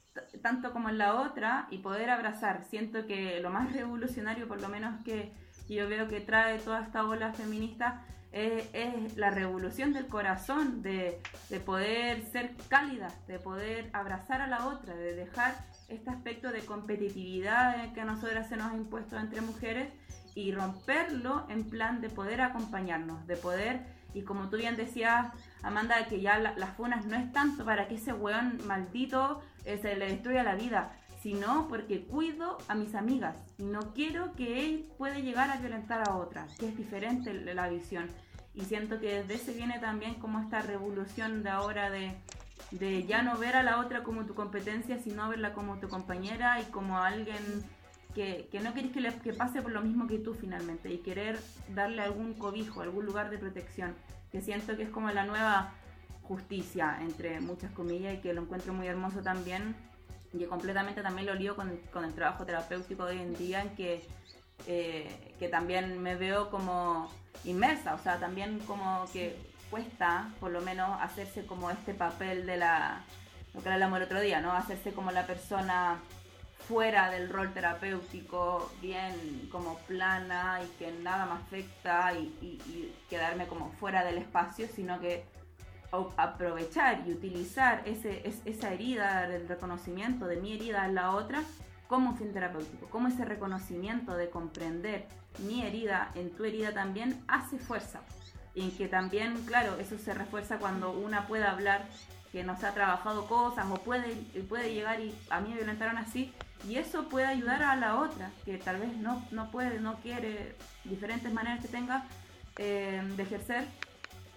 tanto como en la otra y poder abrazar. Siento que lo más [LAUGHS] revolucionario, por lo menos que yo veo que trae toda esta ola feminista, es, la revolución del corazón, de, poder ser cálida, de poder abrazar a la otra, de dejar este aspecto de competitividad que a nosotras se nos ha impuesto entre mujeres y romperlo en plan de poder acompañarnos, de poder, y como tú bien decías, Amanda, que ya las funas no es tanto para que ese weón maldito eh, se le destruya la vida, sino porque cuido a mis amigas y no quiero que él puede llegar a violentar a otra, que es diferente la visión. Y siento que desde ese viene también como esta revolución de ahora de, de ya no ver a la otra como tu competencia, sino verla como tu compañera y como alguien que, que no quieres que, le, que pase por lo mismo que tú finalmente y querer darle algún cobijo, algún lugar de protección, que siento que es como la nueva justicia, entre muchas comillas, y que lo encuentro muy hermoso también y completamente también lo lío con, el trabajo terapéutico de hoy en día, en que, eh, que también me veo como inmersa, o sea, también como que cuesta por lo menos hacerse como este papel de la, lo que hablamos el otro día, ¿no? Hacerse como la persona fuera del rol terapéutico, bien como plana y que nada me afecta y, y quedarme como fuera del espacio, sino que aprovechar y utilizar ese, esa herida del reconocimiento de mi herida en la otra como un fin terapéutico, como ese reconocimiento de comprender mi herida en tu herida también hace fuerza. Y que también, claro, eso se refuerza cuando una puede hablar que nos ha trabajado cosas o puede, puede llegar y a mí me violentaron así y eso puede ayudar a la otra que tal vez no, no puede, no quiere, diferentes maneras que tenga eh, de ejercer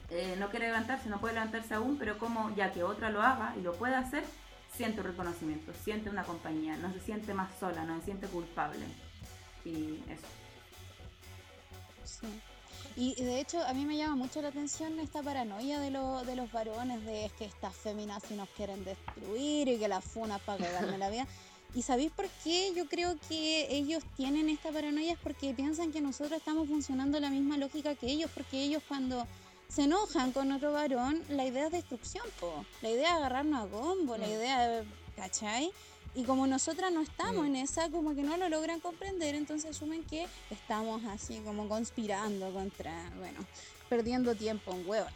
eh, no quiere levantarse, no puede levantarse aún, pero como ya que otra lo haga y lo puede hacer, siente reconocimiento, siente una compañía, no se siente más sola, no se siente culpable. Y eso. Sí. Y de hecho a mí me llama mucho la atención esta paranoia de, de los varones, de es que estas féminas si nos quieren destruir y que las funas para cagarme la vida. [LAUGHS] ¿Y sabéis por qué yo creo que ellos tienen esta paranoia? Es porque piensan que nosotros estamos funcionando la misma lógica que ellos, porque ellos cuando se enojan con otro varón, la idea es destrucción, po. La idea es agarrarnos a gombo, la mm. idea ¿cachai? Y como nosotras no estamos mm. en esa, como que no lo logran comprender, entonces asumen que estamos así como conspirando contra, bueno, perdiendo tiempo en huevos.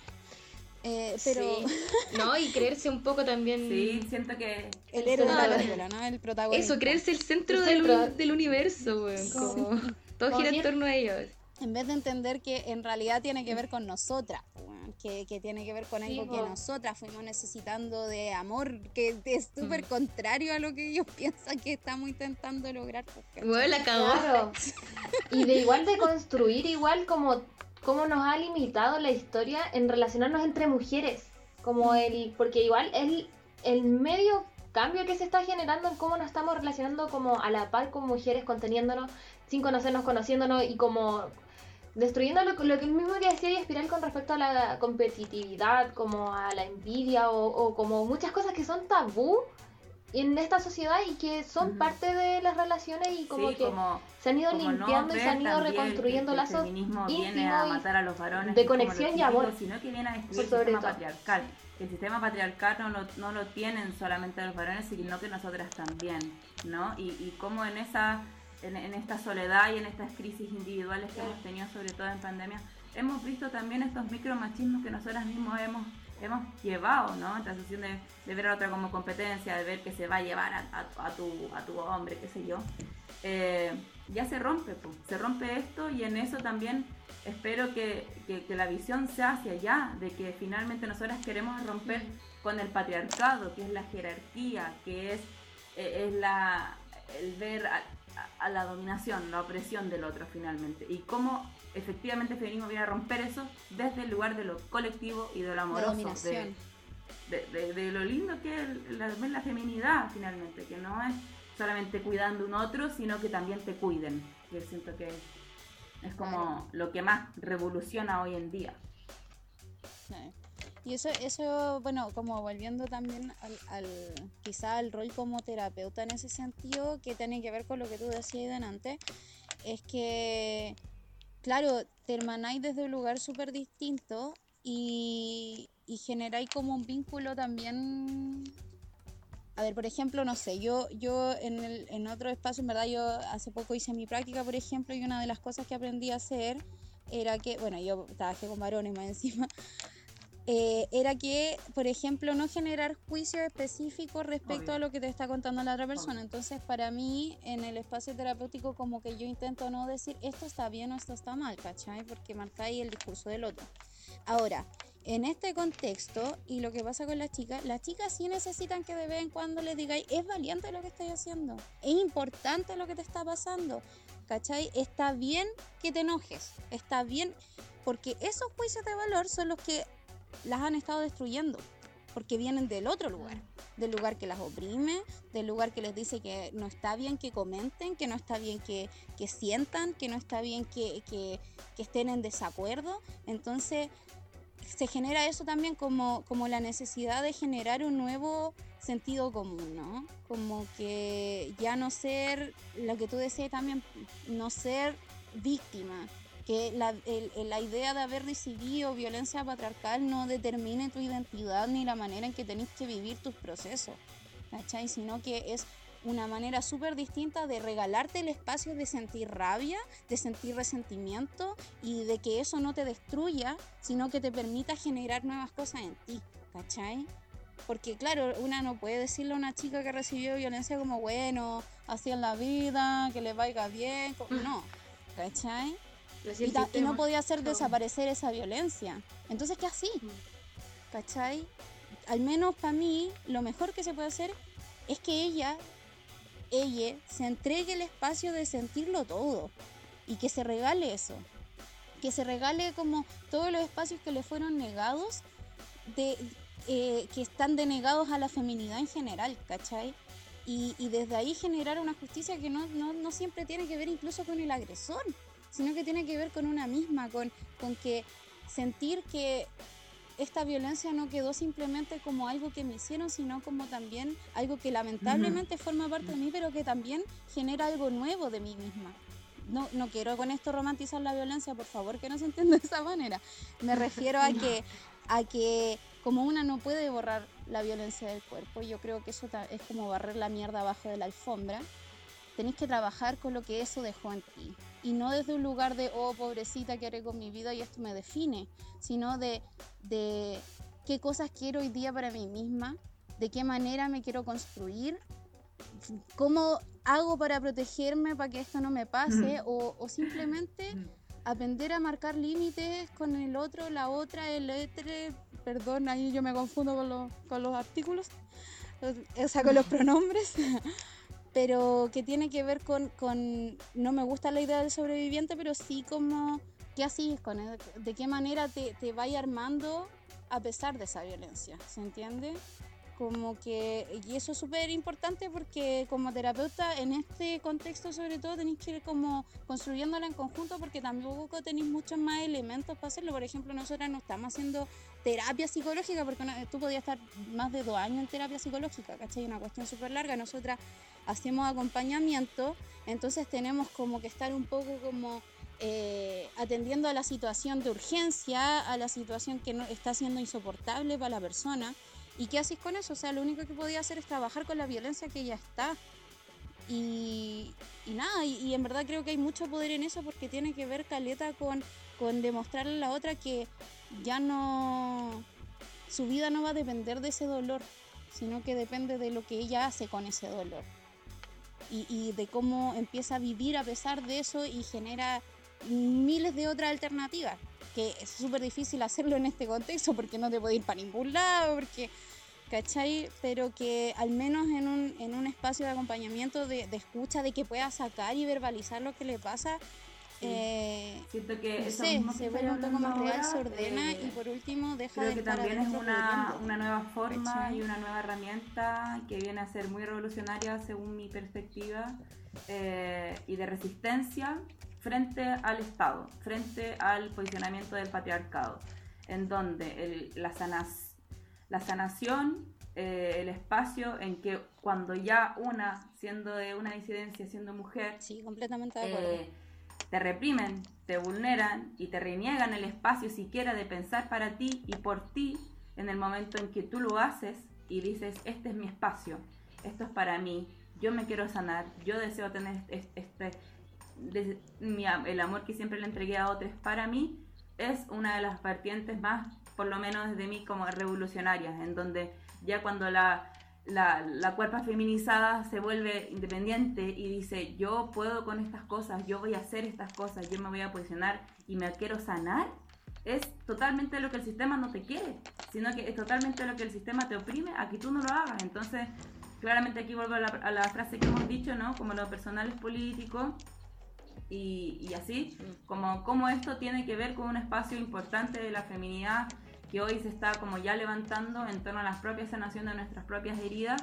Eh, pero [LAUGHS] no y creerse un poco también sí siento que el héroe de la película no el protagonista eso creerse el centro, del, del, universo güey. como [LAUGHS] todo gira en torno a ellos en vez de entender que en realidad tiene que ver con nosotras, que, tiene que ver con algo que nosotras fuimos necesitando de amor, que es súper mm. contrario a lo que ellos [LAUGHS] piensan que estamos intentando lograr. Bueno, la cagó. y de igual de construir, igual como, como nos ha limitado la historia en relacionarnos entre mujeres. Como el, porque igual el, el medio cambio que se está generando en cómo nos estamos relacionando como a la par con mujeres, conteniéndonos, sin conocernos, conociéndonos y como destruyendo lo, lo que mismo que decía y Espiral con respecto a la competitividad, como a la envidia o, como muchas cosas que son tabú en esta sociedad y que son parte de las relaciones y como que se han ido limpiando y se han ido reconstruyendo lazos íntimos matar a los varones de conexión y amor. sino que viene a destruir el sistema patriarcal. El sistema patriarcal no lo, no lo tienen solamente los varones sino que nosotras también no y, y como en esa en, esta soledad y en estas crisis individuales que hemos tenido, sobre todo en pandemia, hemos visto también estos micromachismos que nosotras mismos hemos, hemos llevado, ¿no? Esta sensación de, de, ver a otra como competencia, de ver que se va a llevar a, tu, a tu hombre, qué sé yo. Eh, ya se rompe, pues, se rompe esto y en eso también espero que, que, la visión sea hacia allá, de que finalmente nosotras queremos romper con el patriarcado, que es la jerarquía, que es, eh, es la, el ver a la dominación, la opresión del otro finalmente. Y cómo efectivamente el feminismo viene a romper eso desde el lugar de lo colectivo y de lo amoroso. de, lo lindo que es la, la feminidad finalmente, que no es solamente cuidando un otro, sino que también te cuiden. Yo siento que es como lo que más revoluciona hoy en día. Y eso, eso, bueno, como volviendo también al, quizá al rol como terapeuta en ese sentido, que tiene que ver con lo que tú decías delante, es que, claro, te hermanáis desde un lugar súper distinto y, y generáis como un vínculo también. A ver, por ejemplo, no sé, yo, yo en, el, en otro espacio, en verdad, yo hace poco hice mi práctica, por ejemplo, y una de las cosas que aprendí a hacer era que, bueno, yo trabajé con varones más encima, eh, era que, por ejemplo, no generar juicios específicos respecto a lo que te está contando la otra persona. Entonces, para mí, en el espacio terapéutico, como que yo intento no decir esto está bien o esto está mal, ¿cachai? Porque marcáis el discurso del otro. Ahora, en este contexto y lo que pasa con las chicas, las chicas sí necesitan que de vez en cuando les digáis, es valiente lo que estoy haciendo, es importante lo que te está pasando, ¿cachai? Está bien que te enojes, está bien, porque esos juicios de valor son los que las han estado destruyendo, porque vienen del otro lugar, del lugar que las oprime, del lugar que les dice que no está bien que comenten, que no está bien que, sientan, que no está bien que, que estén en desacuerdo. Entonces, se genera eso también como, como la necesidad de generar un nuevo sentido común, ¿no? Como que ya no ser, lo que tú decías también, no ser víctima, que la, la, idea de haber recibido violencia patriarcal no determine tu identidad ni la manera en que tenés que vivir tus procesos, ¿cachai? Sino que es una manera súper distinta de regalarte el espacio de sentir rabia, de sentir resentimiento y de que eso no te destruya, sino que te permita generar nuevas cosas en ti, ¿cachai? Porque claro, una no puede decirle a una chica que recibió violencia como, bueno, así en la vida, que le vaya bien, no, ¿cachai? Y, no podía hacer desaparecer esa violencia. Entonces, ¿qué así? Mm. ¿Cachai? Al menos para mí, lo mejor que se puede hacer es que ella ella se entregue el espacio de sentirlo todo y que se regale eso. Que se regale como todos los espacios que le fueron negados, de, eh, que están denegados a la feminidad en general, ¿cachai? Y, desde ahí generar una justicia que no, no, siempre tiene que ver incluso con el agresor, sino que tiene que ver con una misma, con, con que sentir que esta violencia no quedó simplemente como algo que me hicieron, sino como también algo que lamentablemente forma parte de mí, pero que también genera algo nuevo de mí misma. No, no quiero con esto romantizar la violencia, por favor, que no se entienda de esa manera. Me refiero a [LAUGHS] que, a que como una no puede borrar la violencia del cuerpo, yo creo que eso es como barrer la mierda abajo de la alfombra, tenéis que trabajar con lo que eso dejó en ti. Y no desde un lugar de, oh, pobrecita, ¿qué haré con mi vida? Y esto me define, sino de, de qué cosas quiero hoy día para mí misma, de qué manera me quiero construir, cómo hago para protegerme para que esto no me pase, o, o, simplemente aprender a marcar límites con el otro, la otra, el otro, perdón, ahí yo me confundo con los, con los artículos, o sea, con los pronombres [LAUGHS] pero que tiene que ver con, con, no me gusta la idea del sobreviviente, pero sí como, ¿qué haces? ¿De qué manera te, te armando a pesar de esa violencia? ¿Se entiende? Como que, y eso es súper importante porque como terapeuta en este contexto sobre todo tenéis que ir como construyéndola en conjunto porque tampoco tenéis muchos más elementos para hacerlo. Por ejemplo, nosotras no estamos haciendo terapia psicológica porque tú podías estar más de dos años en terapia psicológica, ¿cachai? Una cuestión súper larga. Nosotras hacemos acompañamiento, entonces tenemos como que estar un poco como eh, atendiendo a la situación de urgencia, a la situación que no, está siendo insoportable para la persona. ¿Y qué haces con eso? O sea, lo único que podía hacer es trabajar con la violencia que ya está. Y, nada, y, en verdad creo que hay mucho poder en eso porque tiene que ver caleta con, con demostrarle a la otra que ya no, su vida no va a depender de ese dolor, sino que depende de lo que ella hace con ese dolor y, de cómo empieza a vivir a pesar de eso y genera miles de otras alternativas, que es súper difícil hacerlo en este contexto porque no te puede ir para ningún lado, porque, ¿cachai? Pero que al menos en un, en un espacio de acompañamiento, de, de, escucha, de que pueda sacar y verbalizar lo que le pasa, eh, Siento que no eso sé, mismo que se vuelve un poco más real, se ordena eh, y por último deja Creo de que también es una, una nueva forma y una nueva herramienta que viene a ser muy revolucionaria según mi perspectiva eh, y de resistencia frente al Estado, frente al posicionamiento del patriarcado, en donde el- la, sanas- la sanación, eh, el espacio en que cuando ya una, siendo de una disidencia, siendo mujer, Sí, completamente de acuerdo. eh, te reprimen, te vulneran y te reniegan el espacio siquiera de pensar para ti y por ti en el momento en que tú lo haces y dices, este es mi espacio, esto es para mí, yo me quiero sanar, yo deseo tener este, este- mi el amor que siempre le entregué a otros para mí, es una de las vertientes más, por lo menos desde mí, como revolucionarias, en donde ya cuando la, la, la cuerpa feminizada se vuelve independiente y dice, yo puedo con estas cosas, yo voy a hacer estas cosas, yo me voy a posicionar y me quiero sanar, es totalmente lo que el sistema no te quiere, sino que es totalmente lo que el sistema te oprime a que tú no lo hagas. Entonces, claramente aquí vuelvo a la, a la frase que hemos dicho, ¿no? Como lo personal es político y, y así, como, como esto tiene que ver con un espacio importante de la feminidad que hoy se está como ya levantando en torno a las propias sanación de nuestras propias heridas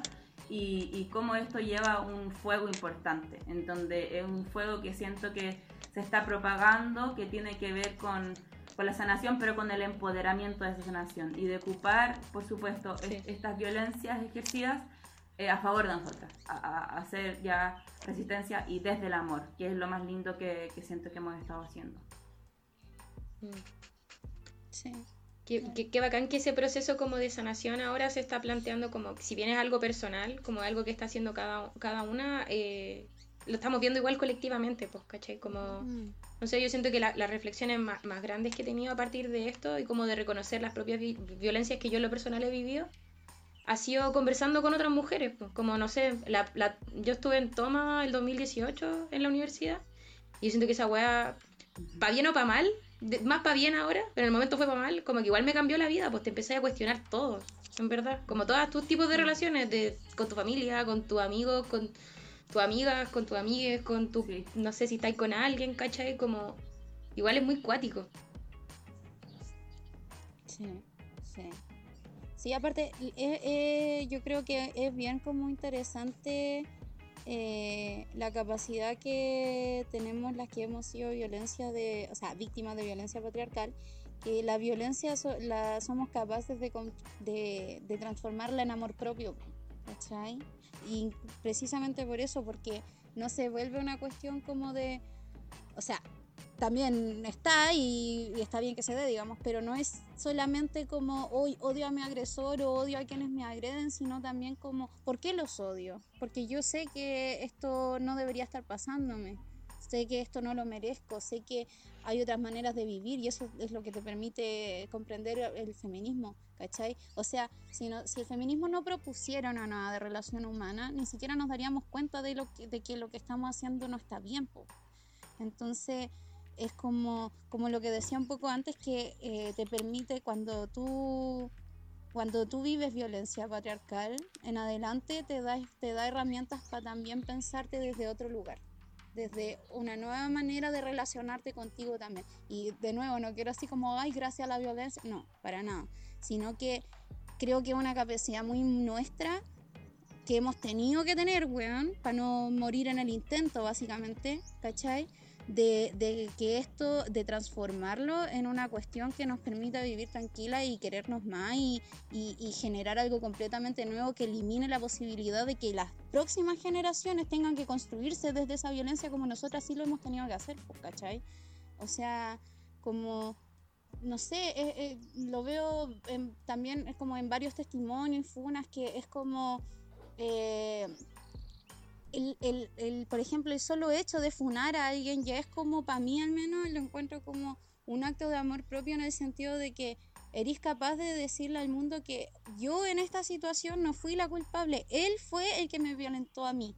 y, y cómo esto lleva un fuego importante, en donde es un fuego que siento que se está propagando, que tiene que ver con, con la sanación, pero con el empoderamiento de esa sanación y de ocupar, por supuesto, es- Sí. estas violencias ejercidas eh, a favor de nosotras, a, a- a hacer ya resistencia y desde el amor, que es lo más lindo que, que siento que hemos estado haciendo. Mm. Sí. Qué, qué- qué bacán que ese proceso como de sanación ahora se está planteando como, si bien es algo personal, como algo que está haciendo cada, cada una, eh, lo estamos viendo igual colectivamente, pues, ¿cachai? Como, Mm. no sé, yo siento que la- las reflexiones más, más grandes que he tenido a partir de esto y como de reconocer las propias vi- violencias que yo en lo personal he vivido, ha sido conversando con otras mujeres, pues, como, no sé, la, la- yo estuve en Toma el 2018 en la universidad y yo siento que esa weá, para bien o para mal, de- más para bien ahora, pero en el momento fue para mal, como que igual me cambió la vida, pues te empecé a cuestionar todo, en verdad, como todos tus tipos de relaciones, de, con tu familia, con tus amigos, con tus amigas, con tus amigues, con tu, no sé si estáis con alguien, ¿cachai? Como, igual es muy cuático. Sí, sí. Sí, aparte, eh, eh, yo creo que es bien como interesante eh, la capacidad que tenemos las que hemos sido violencia de, o sea, víctimas de violencia patriarcal, que la violencia so- la somos capaces de, de, de transformarla en amor propio, ¿cachai? Y precisamente por eso, porque no se vuelve una cuestión como de, o sea, también está y, y está bien que se dé, digamos, pero no es solamente como hoy odio a mi agresor o odio a quienes me agreden, sino también como, ¿por qué los odio? Porque yo sé que esto no debería estar pasándome, sé que esto no lo merezco, sé que hay otras maneras de vivir y eso es lo que te permite comprender el feminismo, ¿cachai? O sea, si, no, si el feminismo no propusiera una nueva de relación humana, ni siquiera nos daríamos cuenta de, lo que, de que lo que estamos haciendo no está bien. Entonces, es como, como lo que decía un poco antes, que eh, te permite cuando tú, cuando tú vives violencia patriarcal, en adelante te da, te da herramientas para también pensarte desde otro lugar, desde una nueva manera de relacionarte contigo también. Y de nuevo, no quiero así como, ay, gracias a la violencia, no, para nada, sino que creo que es una capacidad muy nuestra que hemos tenido que tener, weón, para no morir en el intento, básicamente, ¿cachai? De, que esto, de transformarlo en una cuestión que nos permita vivir tranquila y querernos más y, generar algo completamente nuevo que elimine la posibilidad de que las próximas generaciones tengan que construirse desde esa violencia como nosotras sí lo hemos tenido que hacer, pues, ¿cachai? O sea, como, no sé, eh, eh, lo veo también es como en varios testimonios, funas, que es como... eh, el, el, el, por ejemplo, el solo hecho de funar a alguien ya es como, para mí al menos, lo encuentro como un acto de amor propio en el sentido de que eres capaz de decirle al mundo que yo en esta situación no fui la culpable, él fue el que me violentó a mí.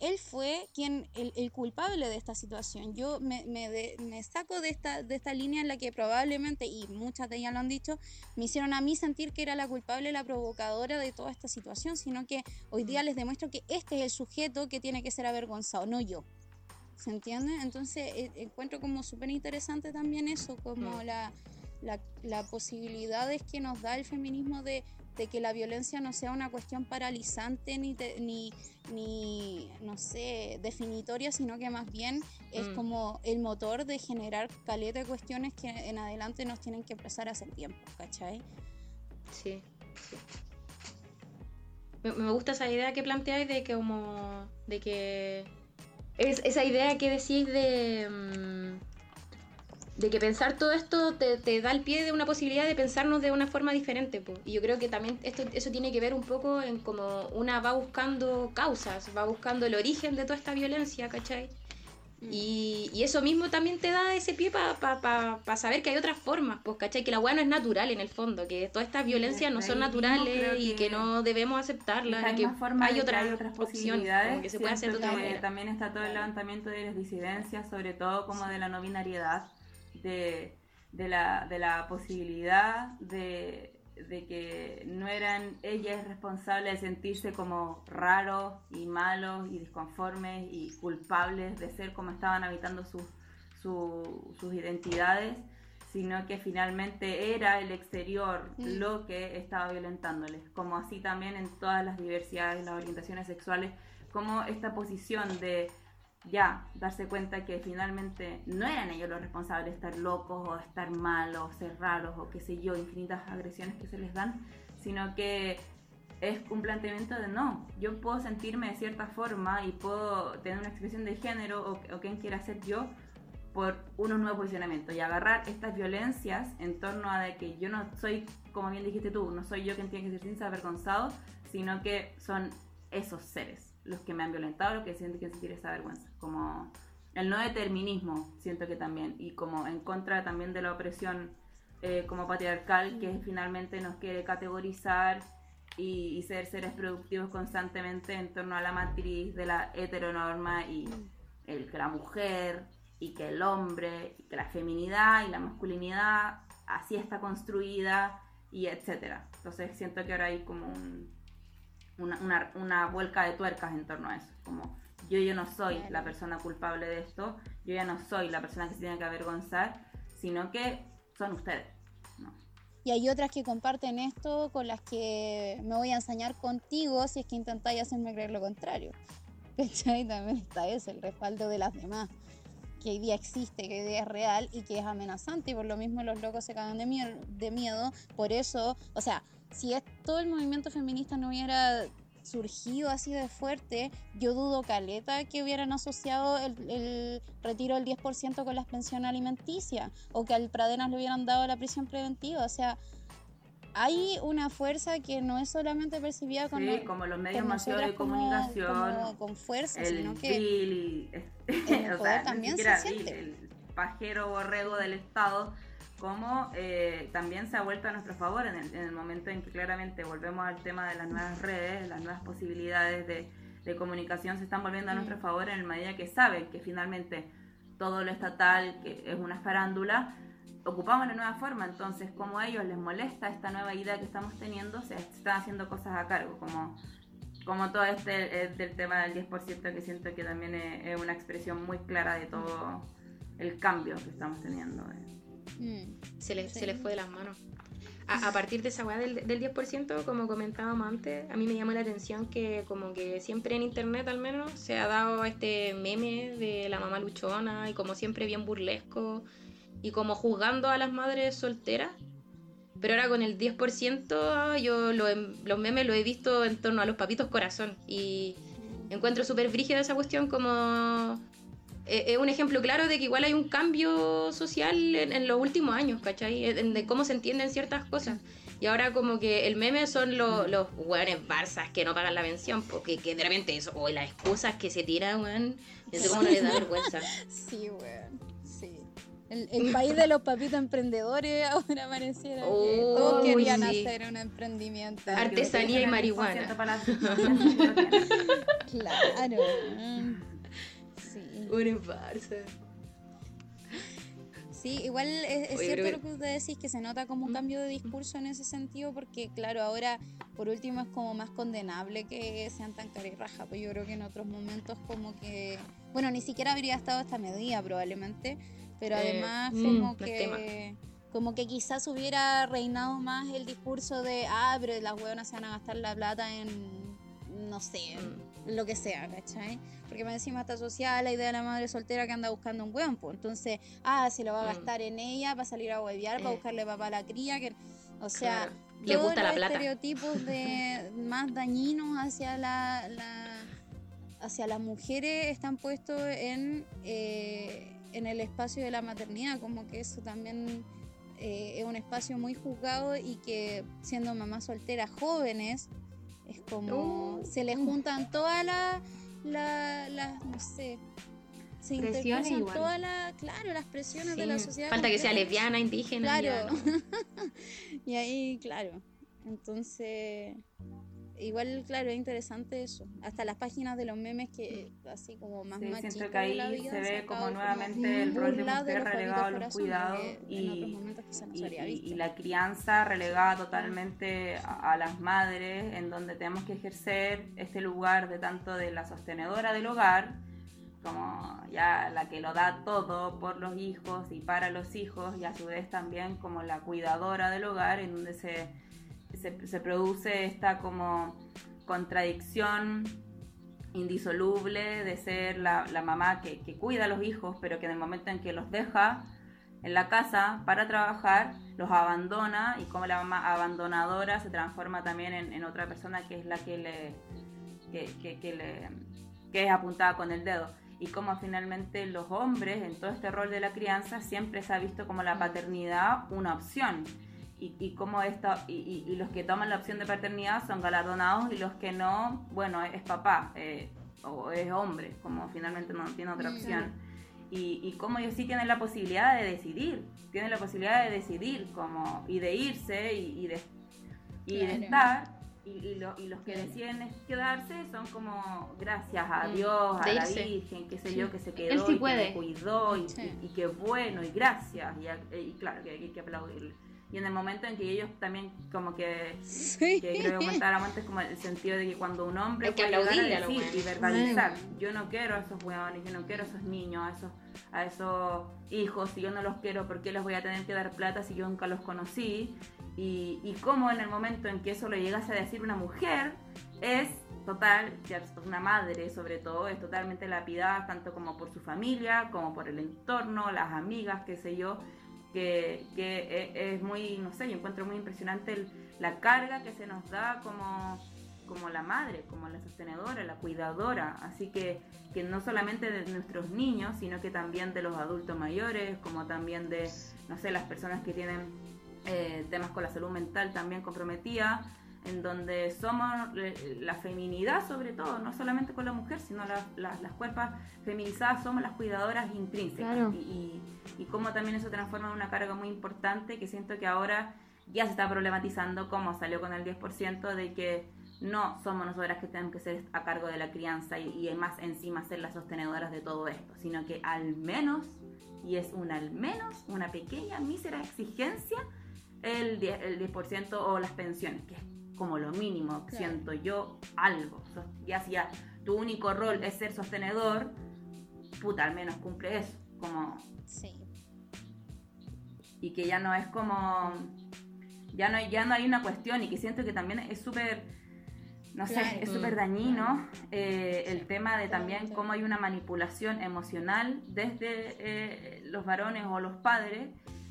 Él fue quien, el, el culpable de esta situación. Yo me, me, de- me saco de esta, de esta línea en la que probablemente, y muchas de ellas lo han dicho, me hicieron a mí sentir que era la culpable, la provocadora de toda esta situación, sino que hoy día les demuestro que este es el sujeto que tiene que ser avergonzado, no yo. ¿Se entiende? Entonces eh, encuentro como súper interesante también eso, como Mm. la, la, la posibilidades que nos da el feminismo de, de que la violencia no sea una cuestión paralizante ni, te- ni, ni, no sé, definitoria, sino que más bien es Mm. como el motor de generar caleta de cuestiones que en adelante nos tienen que empezar a hacer tiempo, ¿cachai? Sí, sí. Me, me gusta esa idea que planteáis de que como de que es esa idea que decís de mm, de que pensar todo esto te, te da el pie de una posibilidad de pensarnos de una forma diferente po. y yo creo que también esto eso tiene que ver un poco en como una va buscando causas va buscando el origen de toda esta violencia ¿cachai? Y, y eso mismo también te da ese pie para pa, pa- pa saber que hay otras formas, pues, ¿cachai? Que la weá no es natural en el fondo, que todas estas violencias no son naturales y que que no debemos aceptarlas, que forma hay que otras, hay otras opciones, posibilidades. que se puede hacer de otra manera. También está todo el levantamiento de las disidencias, sobre todo como de la no binariedad, de, de, la, de la posibilidad de, de que no eran ellas responsables de sentirse como raros y malos y disconformes y culpables de ser como estaban habitando sus, su- sus identidades, sino que finalmente era el exterior Mm. lo que estaba violentándoles, como así también en todas las diversidades, las orientaciones sexuales, como esta posición de ya darse cuenta que finalmente no eran ellos los responsables de estar locos o estar malos, ser raros o qué sé yo, infinitas agresiones que se les dan, sino que es un planteamiento de no, yo puedo sentirme de cierta forma y puedo tener una expresión de género o, o quien quiera ser yo por unos nuevos posicionamientos y agarrar estas violencias en torno a de que yo no soy, como bien dijiste tú, no soy yo quien tiene que sentirse avergonzado, sino que son esos seres los que me han violentado, los que sienten que sentir esa vergüenza, como el no determinismo, siento que también, y como en contra también de la opresión eh, como patriarcal que finalmente nos quiere categorizar y, y ser seres productivos constantemente en torno a la matriz de la heteronorma y el que la mujer y que el hombre y que la feminidad y la masculinidad así está construida y etcétera. Entonces siento que ahora hay como un- una, una, una vuelca de tuercas en torno a eso, como yo yo no soy la persona culpable de esto, yo ya no soy la persona que se tiene que avergonzar, sino que son ustedes. ¿no? Y hay otras que comparten esto con las que me voy a ensañar contigo si es que intentáis hacerme creer lo contrario. [LAUGHS] ¿Cachai? También está eso, el respaldo de las demás. Que hoy día existe, que hoy día es real y que es amenazante. Y por lo mismo los locos se cagan de, de miedo. Por eso, o sea, si es, todo el movimiento feminista no hubiera surgido así de fuerte, yo dudo caleta que hubieran asociado el, el retiro del 10% con las pensiones alimenticias o que al Pradenas le hubieran dado la prisión preventiva. O sea, hay una fuerza que no es solamente percibida con, Sí, no- como los medios masivos de como- comunicación, como con fuerza, el sino que y el [LAUGHS] o poder sea, también se siente. el pajero borrego del Estado, como eh, también se ha vuelto a nuestro favor en el, en el momento en que claramente volvemos al tema de las nuevas redes, las nuevas posibilidades de, de comunicación se están volviendo a nuestro favor en la medida que saben que finalmente todo lo estatal, que es una farándula, ocupamos la nueva forma, entonces como a ellos les molesta esta nueva idea que estamos teniendo, se están haciendo cosas a cargo, como, como todo este eh, del tema del 10% que siento que también es, es una expresión muy clara de todo el cambio que estamos teniendo. Mm, se les, Sí. se les fue de las manos. A, a partir de esa weá del, del 10%, como comentábamos antes, a mí me llamó la atención que como que siempre en internet al menos se ha dado este meme de la mamá luchona y como siempre bien burlesco y como juzgando a las madres solteras. Pero ahora con el 10% yo lo los memes los he visto en torno a los papitos corazón y encuentro súper brígida esa cuestión como eh, es un ejemplo claro de que igual hay un cambio social en, en los últimos años, ¿cachai? En- de cómo se entienden ciertas cosas. Y ahora como que el meme son lo- los hueones barzas que no pagan la pensión, porque que de repente eso, o las excusas que se tiran, weón, no sé cómo no les da vergüenza. [LAUGHS] Sí, weón. Sí. El, el país de los papitos emprendedores [LAUGHS] ahora pareciera que Oh, todos querían sí. hacer un emprendimiento. Que Artesanía y marihuana. 10% para las- que lo tienen. Claro. Mm, Sí. Barzas. Sí, igual es, cierto lo que usted decís, que se nota como un cambio de discurso en ese sentido, porque claro, ahora por último es como más condenable que sean tan carirraja, pues yo creo que en otros momentos como que, bueno, ni siquiera habría estado esta medida probablemente, pero eh, además mm, como que... Como que quizás hubiera reinado más el discurso de, ah, pero las hueonas se van a gastar la plata en, no sé, mm. Lo que sea, ¿cachai? porque me encima está asociada a la idea de la madre soltera que anda buscando un buen pues. Entonces, ah, se lo va a mm. gastar en ella para salir a huevear, para eh. buscarle papá a la cría, que, o sea, le gusta la plata. estereotipos de [LAUGHS] más dañinos hacia la, hacia las mujeres están puestos en, eh, en el espacio de la maternidad, como que eso también eh, es un espacio muy juzgado y que siendo mamás solteras jóvenes, es como uh. se le juntan todas las la, no sé, se igual. todas las, claro, las presiones de la sociedad. Falta que sea lesbiana, indígena. Claro. [LAUGHS] y ahí, claro. Entonces, igual, claro, es interesante eso. Hasta las páginas de los memes que así como más sí, siento que ahí se ve como nuevamente el rol de mujer relegado a los cuidados y, y, la crianza relegada totalmente a, las madres, en donde tenemos que ejercer este lugar de tanto de la sostenedora del hogar, como ya la que lo da todo por los hijos y para los hijos, y a su vez también como la cuidadora del hogar, en donde se se, produce esta como contradicción indisoluble de ser la, mamá que, cuida a los hijos, pero que en el momento en que los deja en la casa para trabajar, los abandona y como la mamá abandonadora se transforma también en, otra persona que es la que le, que, le que es apuntada con el dedo. Y como finalmente los hombres en todo este rol de la crianza siempre se ha visto como la paternidad una opción y, y cómo esto, y, y, los que toman la opción de paternidad son galardonados y los que no, bueno, es papá eh, o es hombre, como finalmente no tiene otra opción. Y, y cómo ellos sí tienen la posibilidad de decidir, tienen la posibilidad de decidir como, y de irse y, de, y de estar. Y, lo, y, los que deciden quedarse son como gracias a mm. Dios, a la Virgen, qué sé yo, que se quedó y que me cuidó y, y, qué bueno y gracias. Y, claro que hay que aplaudirle y en el momento en que ellos también como que, que creo que comentábamos antes como el sentido de que cuando un hombre Hay que puede llegar a decir y verbalizar yo no quiero a esos hueones, yo no quiero a esos niños, a esos, a esos hijos, si yo no los quiero, ¿por qué les voy a tener que dar plata si yo nunca los conocí? Y, y cómo en el momento en que eso lo llegase a decir una mujer es total, una madre sobre todo, es totalmente lapidada tanto como por su familia, como por el entorno, las amigas, qué sé yo, que, e, es muy, no sé, yo encuentro muy impresionante la carga que se nos da como, como la madre, como la sostenedora, la cuidadora, así que, que no solamente de nuestros niños, sino que también de los adultos mayores, como también de, no sé, las personas que tienen eh, temas con la salud mental también comprometida, en donde somos eh, la feminidad sobre todo, no solamente con la mujer, sino las cuerpas feminizadas somos las cuidadoras intrínsecas. Y, y, cómo también eso transforma en una carga muy importante que siento que ahora ya se está problematizando, como salió con el 10%, de que no somos nosotras que tenemos que ser a cargo de la crianza y, y más encima ser las sostenedoras de todo esto, sino que al menos, y es un al menos, una pequeña, mísera exigencia, el 10%, el 10 o las pensiones, que es como lo mínimo, siento yo, algo. Ya si tu único rol es ser sostenedor, puta, al menos cumple eso. Como. Sí. Y que ya no es como. Ya no, ya no hay una cuestión y que siento que también es súper. No sé, es súper dañino eh, el tema de también cómo hay una manipulación emocional desde eh, los varones o los padres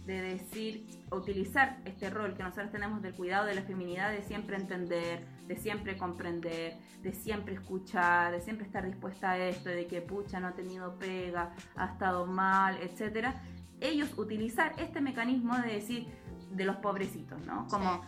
de decir, utilizar este rol que nosotros tenemos del cuidado de la feminidad, de siempre entender, de siempre comprender, de siempre escuchar, de siempre estar dispuesta a esto, de que pucha no ha tenido pega, ha estado mal, etcétera. Ellos utilizar este mecanismo de decir de los pobrecitos, ¿no? Como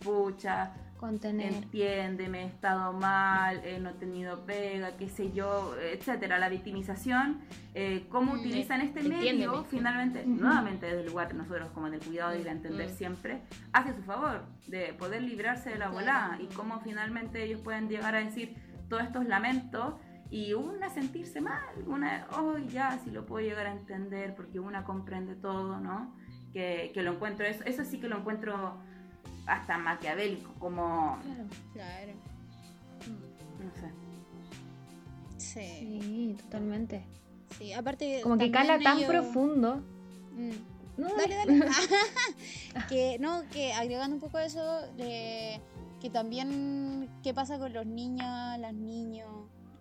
pucha, Contener. Entiéndeme, he estado mal, eh, no he tenido pega, qué sé yo, etcétera. La victimización, eh, cómo mm, utilizan este medio, finalmente, nuevamente desde el lugar nosotros como del cuidado y de entender mm. siempre, hace su favor de poder librarse de la volada y cómo finalmente ellos pueden llegar a decir todos estos lamentos y una sentirse mal, una, oh, ya, si lo puedo llegar a entender, porque una comprende todo, ¿no? Que, que lo encuentro, eso, eso sí que lo encuentro hasta maquiavélico, como... Claro. No sé. Sí. Sí, totalmente. Sí, aparte. Como que cala tan ellos- profundo. Mm. No, Dale, dale. [LAUGHS] [LAUGHS] que no, que agregando un poco a eso, de, que también qué pasa con los niños, las niños,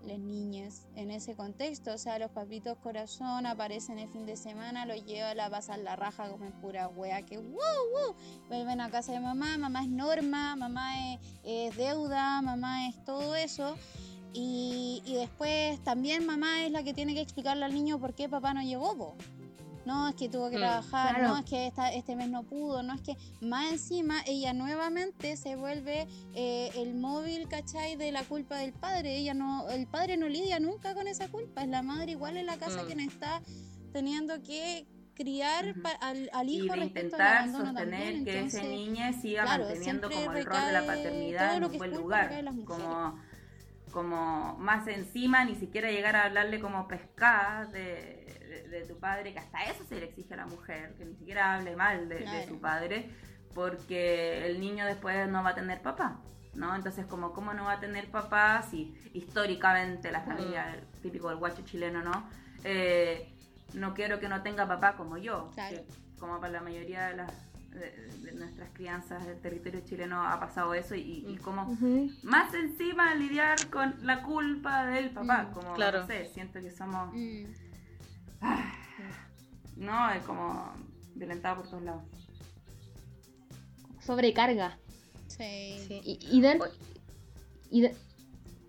las niñas en ese contexto. O sea, los papitos corazón aparecen el fin de semana, los llevan a pasar la raja como en pura wea, que wow, wow. Vuelven a casa de mamá, mamá es norma, mamá es, es deuda, mamá es todo eso. Y, y después también mamá es la que tiene que explicarle al niño por qué papá no llegó, po. No, es que tuvo que Mm, trabajar, claro. no, es que esta, este mes no pudo, no, es que más encima ella nuevamente se vuelve eh, el móvil, ¿cachai? De la culpa del padre. Ella no, el padre no lidia nunca con esa culpa, es la madre igual en la casa Mm. quien está teniendo que criar al, al Y hijo de respecto al intentar abandono sostener también. que ese Entonces, niño siga claro, manteniendo como el rol de la paternidad en un buen lugar. Como, como más encima, ni siquiera llegar a hablarle como pescada de, de- de tu padre, que hasta eso se le exige a la mujer, que ni siquiera hable mal de, de Claro. su padre, porque el niño después no va a tener papá. ¿no? Entonces, como cómo no va a tener papá si históricamente la familia, el típico del guacho chileno, ¿no? Eh, no quiero que no tenga papá como yo, Claro. que como para la mayoría de, las, de, de nuestras crianzas del territorio chileno ha pasado eso y, y como Ujú. más encima lidiar con la culpa del papá, Mm, como claro. no sé, siento que somos, mm, no, es como violentado por todos lados. Sobrecarga. sí. Sí. Y, y, den- y de-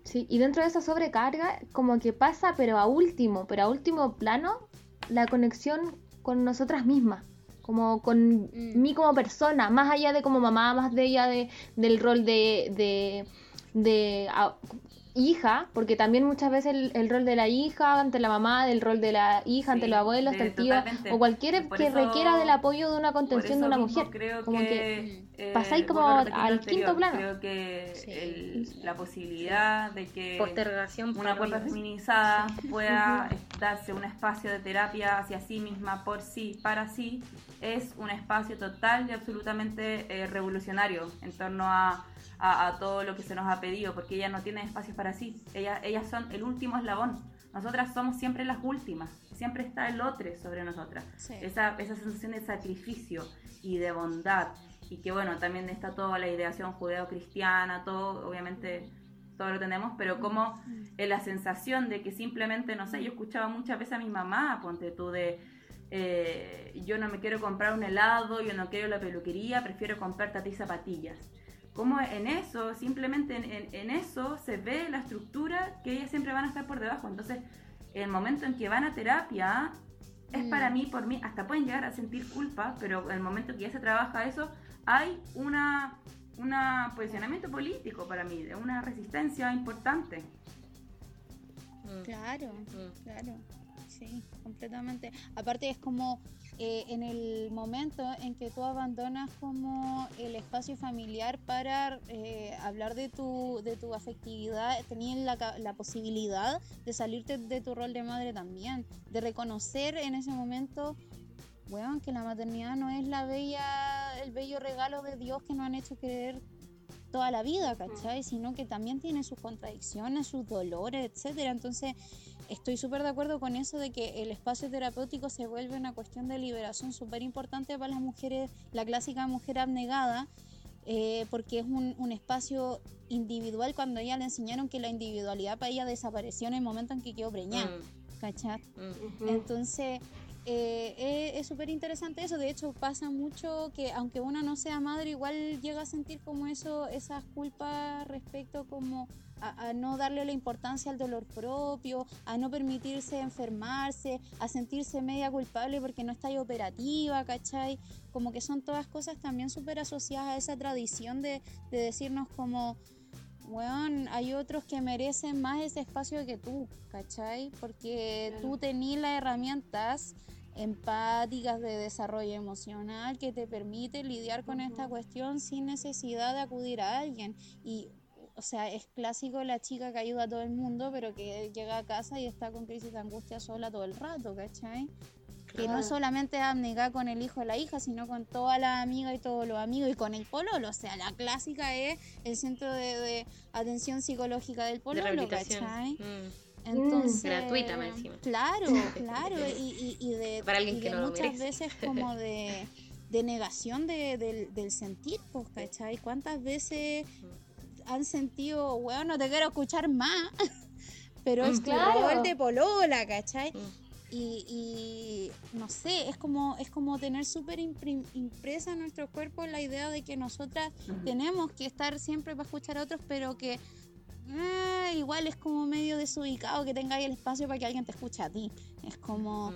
sí, y dentro de esa sobrecarga, como que pasa, pero a último, pero a último plano, la conexión con nosotras mismas. Como con Mm. mí como persona, más allá de como mamá, más de ella de, del rol de, de, de, hija, porque también muchas veces el, el rol de la hija ante la mamá, del rol de la hija ante los abuelos, ante el tío, totalmente. o cualquiera Por que eso- requiera del apoyo de una contención de una mujer. Creo como que, eh, pasáis como al anterior, quinto plano. Creo que Sí. el- la posibilidad de que Postergación una paranoia. feminizada [LAUGHS] pueda darse un espacio de terapia hacia sí misma, por sí, para sí, es un espacio total y absolutamente eh, revolucionario en torno a, a- a todo lo que se nos ha pedido, porque ellas no tienen espacios para sí, ellas, ellas son el último eslabón. Nosotras somos siempre las últimas, siempre está el otro sobre nosotras. Sí. Esa, esa sensación de sacrificio y de bondad, y que bueno, también está toda la ideación judeo-cristiana, todo, obviamente todo lo tenemos, pero como eh, la sensación de que simplemente, no sé, yo escuchaba muchas veces a mi mamá, ponte tú, de eh, yo no me quiero comprar un helado, yo no quiero la peluquería, prefiero comprarte a ti zapatillas. Como en eso, simplemente en, en- en eso se ve la estructura que ellas siempre van a estar por debajo. Entonces, el momento en que van a terapia es Mm. para mí, por mí, hasta pueden llegar a sentir culpa, pero el momento que ya se trabaja eso, hay una un posicionamiento político para mí, de una resistencia importante. Mm, Claro, mm. claro, sí, completamente. Aparte es como eh, en el momento en que tú abandonas como el espacio familiar para eh, hablar de tu, de tu afectividad, tenías la, la posibilidad de salirte de tu rol de madre también, de reconocer en ese momento, bueno, que la maternidad no es la bella, el bello regalo de Dios que nos han hecho creer toda la vida, ¿cachai? Sino que también tiene sus contradicciones, sus dolores, etcétera. Entonces, estoy súper de acuerdo con eso de que el espacio terapéutico se vuelve una cuestión de liberación súper importante para las mujeres, la clásica mujer abnegada, eh, porque es un, un espacio individual cuando ella le enseñaron que la individualidad para ella desapareció en el momento en que quedó preñada, Mm, ¿cachai? mm. Entonces, eh, es- es súper interesante eso. De hecho, pasa mucho que aunque uno no sea madre, igual llega a sentir como eso, esas culpas respecto como a, a no darle la importancia al dolor propio, a no permitirse enfermarse, a sentirse media culpable porque no está ahí operativa, ¿cachai? Como que son todas cosas también súper asociadas a esa tradición de, de decirnos como, weón, hay otros que merecen más ese espacio que tú, ¿cachai? Porque tú tenías las herramientas empáticas de desarrollo emocional que te permite lidiar con esta cuestión sin necesidad de acudir a alguien. Y o sea, es clásico la chica que ayuda a todo el mundo, pero que llega a casa y está con crisis de angustia sola todo el rato, ¿cachai? Que no solamente es con el hijo o la hija, sino con toda la amiga y todos los amigos y con el pololo. O sea, la clásica es el centro de, atención psicológica del pololo, ¿cachai? Mm. Entonces, gratuita más encima. Claro, [LAUGHS] claro. y, y, de, Para alguien que no muchas veces como de, negación del, sentir, pues, ¿cachai? ¿Cuántas veces han sentido, weón, no te quiero escuchar más? [LAUGHS] Pero es claro. el de polola, ¿cachai? Y, no sé, es como, es como tener súper impresa en nuestro cuerpo la idea de que nosotras tenemos que estar siempre para escuchar a otros, pero que ah, igual es como medio desubicado que tengáis el espacio para que alguien te escuche a ti. Es como...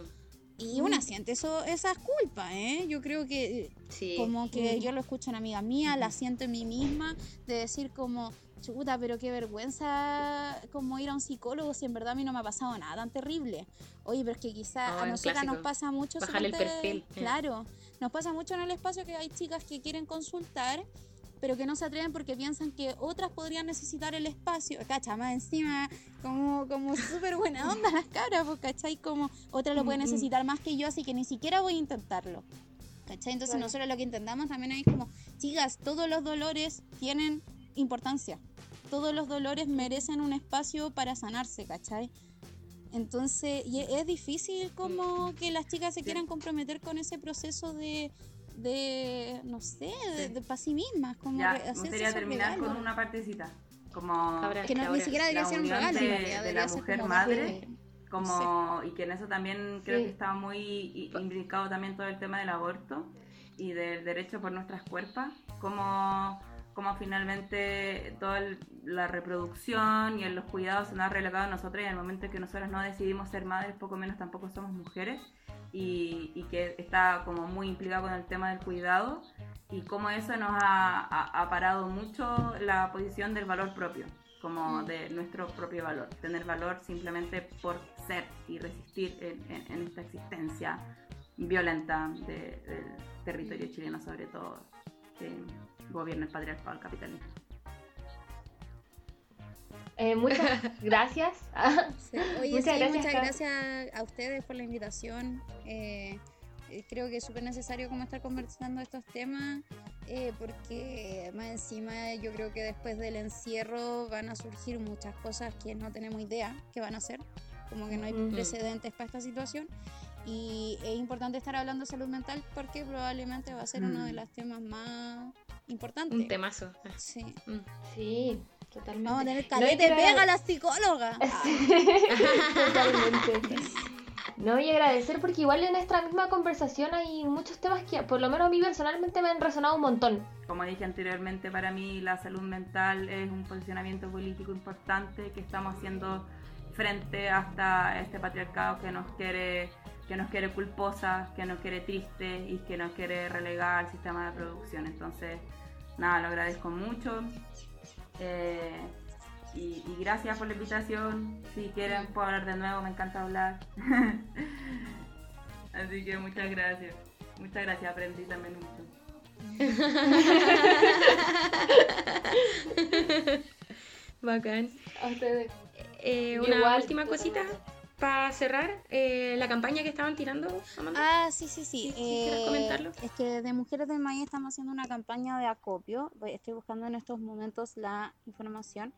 Y una siente eso, esas culpas, ¿eh? Yo creo que como que yo lo escucho en amiga mía, la siento en mí misma, de decir como, chuta, pero qué vergüenza como ir a un psicólogo si en verdad a mí no me ha pasado nada tan terrible. Oye, pero es que quizá a nosotras nos pasa mucho. Bajar el perfil. Claro, nos pasa mucho en el espacio que hay chicas que quieren consultar, pero que no se atreven porque piensan que otras podrían necesitar el espacio. Cacha, más encima, como, como súper buena onda las caras, pues, ¿cachai? Como otra lo puede necesitar más que yo, así que ni siquiera voy a intentarlo. ¿Cachai? Entonces nosotros lo que intentamos también es como, chicas, todos los dolores tienen importancia todos los dolores merecen un espacio para sanarse, ¿cachai? Entonces, y es difícil como que las chicas se quieran comprometer con ese proceso de, de no sé, de, para sí mismas. Como ya, me gustaría terminar con una partecita. Como que no, ni siquiera debería ser un regalo. De, la mujer madre. Como, y que en eso también creo que estaba muy implicado también todo el tema del aborto y del derecho por nuestras cuerpos. Como como finalmente toda la reproducción y los cuidados se nos ha relegado a nosotros y en el momento en que nosotros no decidimos ser madres, poco menos tampoco somos mujeres. Y, que está como muy implicado con el tema del cuidado y cómo eso nos ha, parado mucho la posición del valor propio, como mm. de nuestro propio valor, tener valor simplemente por ser y resistir en, esta existencia violenta del territorio chileno sobre todo gobierno el patriarcado capitalismo. Eh, muchas [LAUGHS] [LAUGHS] gracias. muchas, gracias, muchas gracias a ustedes por la invitación. Eh, eh, creo que es súper necesario como estar conversando estos temas, porque más encima yo creo que después del encierro van a surgir muchas cosas que no tenemos idea que van a hacer, como que no hay precedentes para esta situación. Y es importante estar hablando de salud mental porque probablemente va a ser uno de mm. los temas más importantes. Un temazo. Sí. Mm. Sí, totalmente. Vamos a tener calete, no pega la psicóloga. [LAUGHS] totalmente. No, y agradecer porque igual en esta misma conversación hay muchos temas que por lo menos a mí personalmente me han resonado un montón. Como dije anteriormente, para mí la salud mental es un posicionamiento político importante que estamos haciendo frente hasta este patriarcado que nos quiere que nos quiere culposa, que nos quiere triste y que nos quiere relegar al sistema de producción. Entonces, nada, lo agradezco mucho. Eh, y, gracias por la invitación. Si quieren, puedo hablar de nuevo, me encanta hablar. [LAUGHS] Así que muchas gracias. Muchas gracias, aprendí también mucho. [LAUGHS] Bacán. A ustedes. Eh, una última cosita para cerrar, eh, la campaña que estaban tirando, Ah, sí, sí, sí. eh, comentarlo? Es que de Mujeres del Maíz estamos haciendo una campaña de acopio. Estoy buscando en estos momentos la información.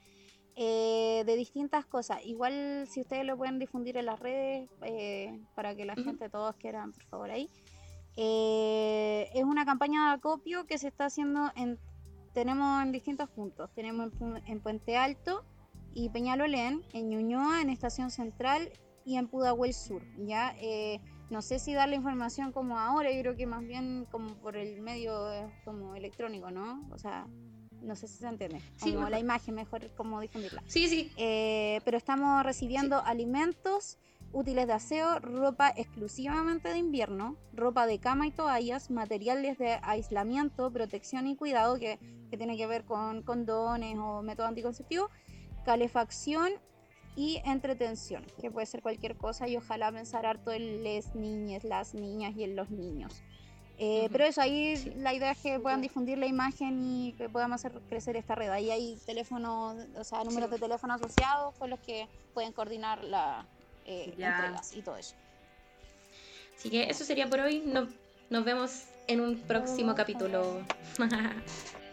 Eh, de distintas cosas. Igual si ustedes lo pueden difundir en las redes eh, para que la gente, todos quieran, por favor, ahí. es una campaña de acopio que se está haciendo en... Tenemos en distintos puntos. Tenemos en, en Puente Alto y Peñalolén, en Ñuñoa, en Estación Central y en Pudahuel Sur, ¿ya? Eh, no sé si dar la información como ahora, yo creo que más bien como por el medio eh, como electrónico, ¿no? O sea, no sé si se entiende. Como la imagen, mejor como difundirla. Sí, sí. Eh, pero estamos recibiendo alimentos, útiles de aseo, ropa exclusivamente de invierno, ropa de cama y toallas, materiales de aislamiento, protección y cuidado que, que tiene que ver con condones o método anticonceptivo, calefacción y entretención, que puede ser cualquier cosa y ojalá pensar harto en las niñas, las niñas y en los niños. Eh, pero eso, ahí la idea es que puedan difundir la imagen y que podamos hacer crecer esta red. Ahí hay teléfonos, o sea, números de teléfono asociados con los que pueden coordinar la eh, entregas y todo eso. Así que eso sería por hoy. nos vemos en un próximo capítulo. [LAUGHS]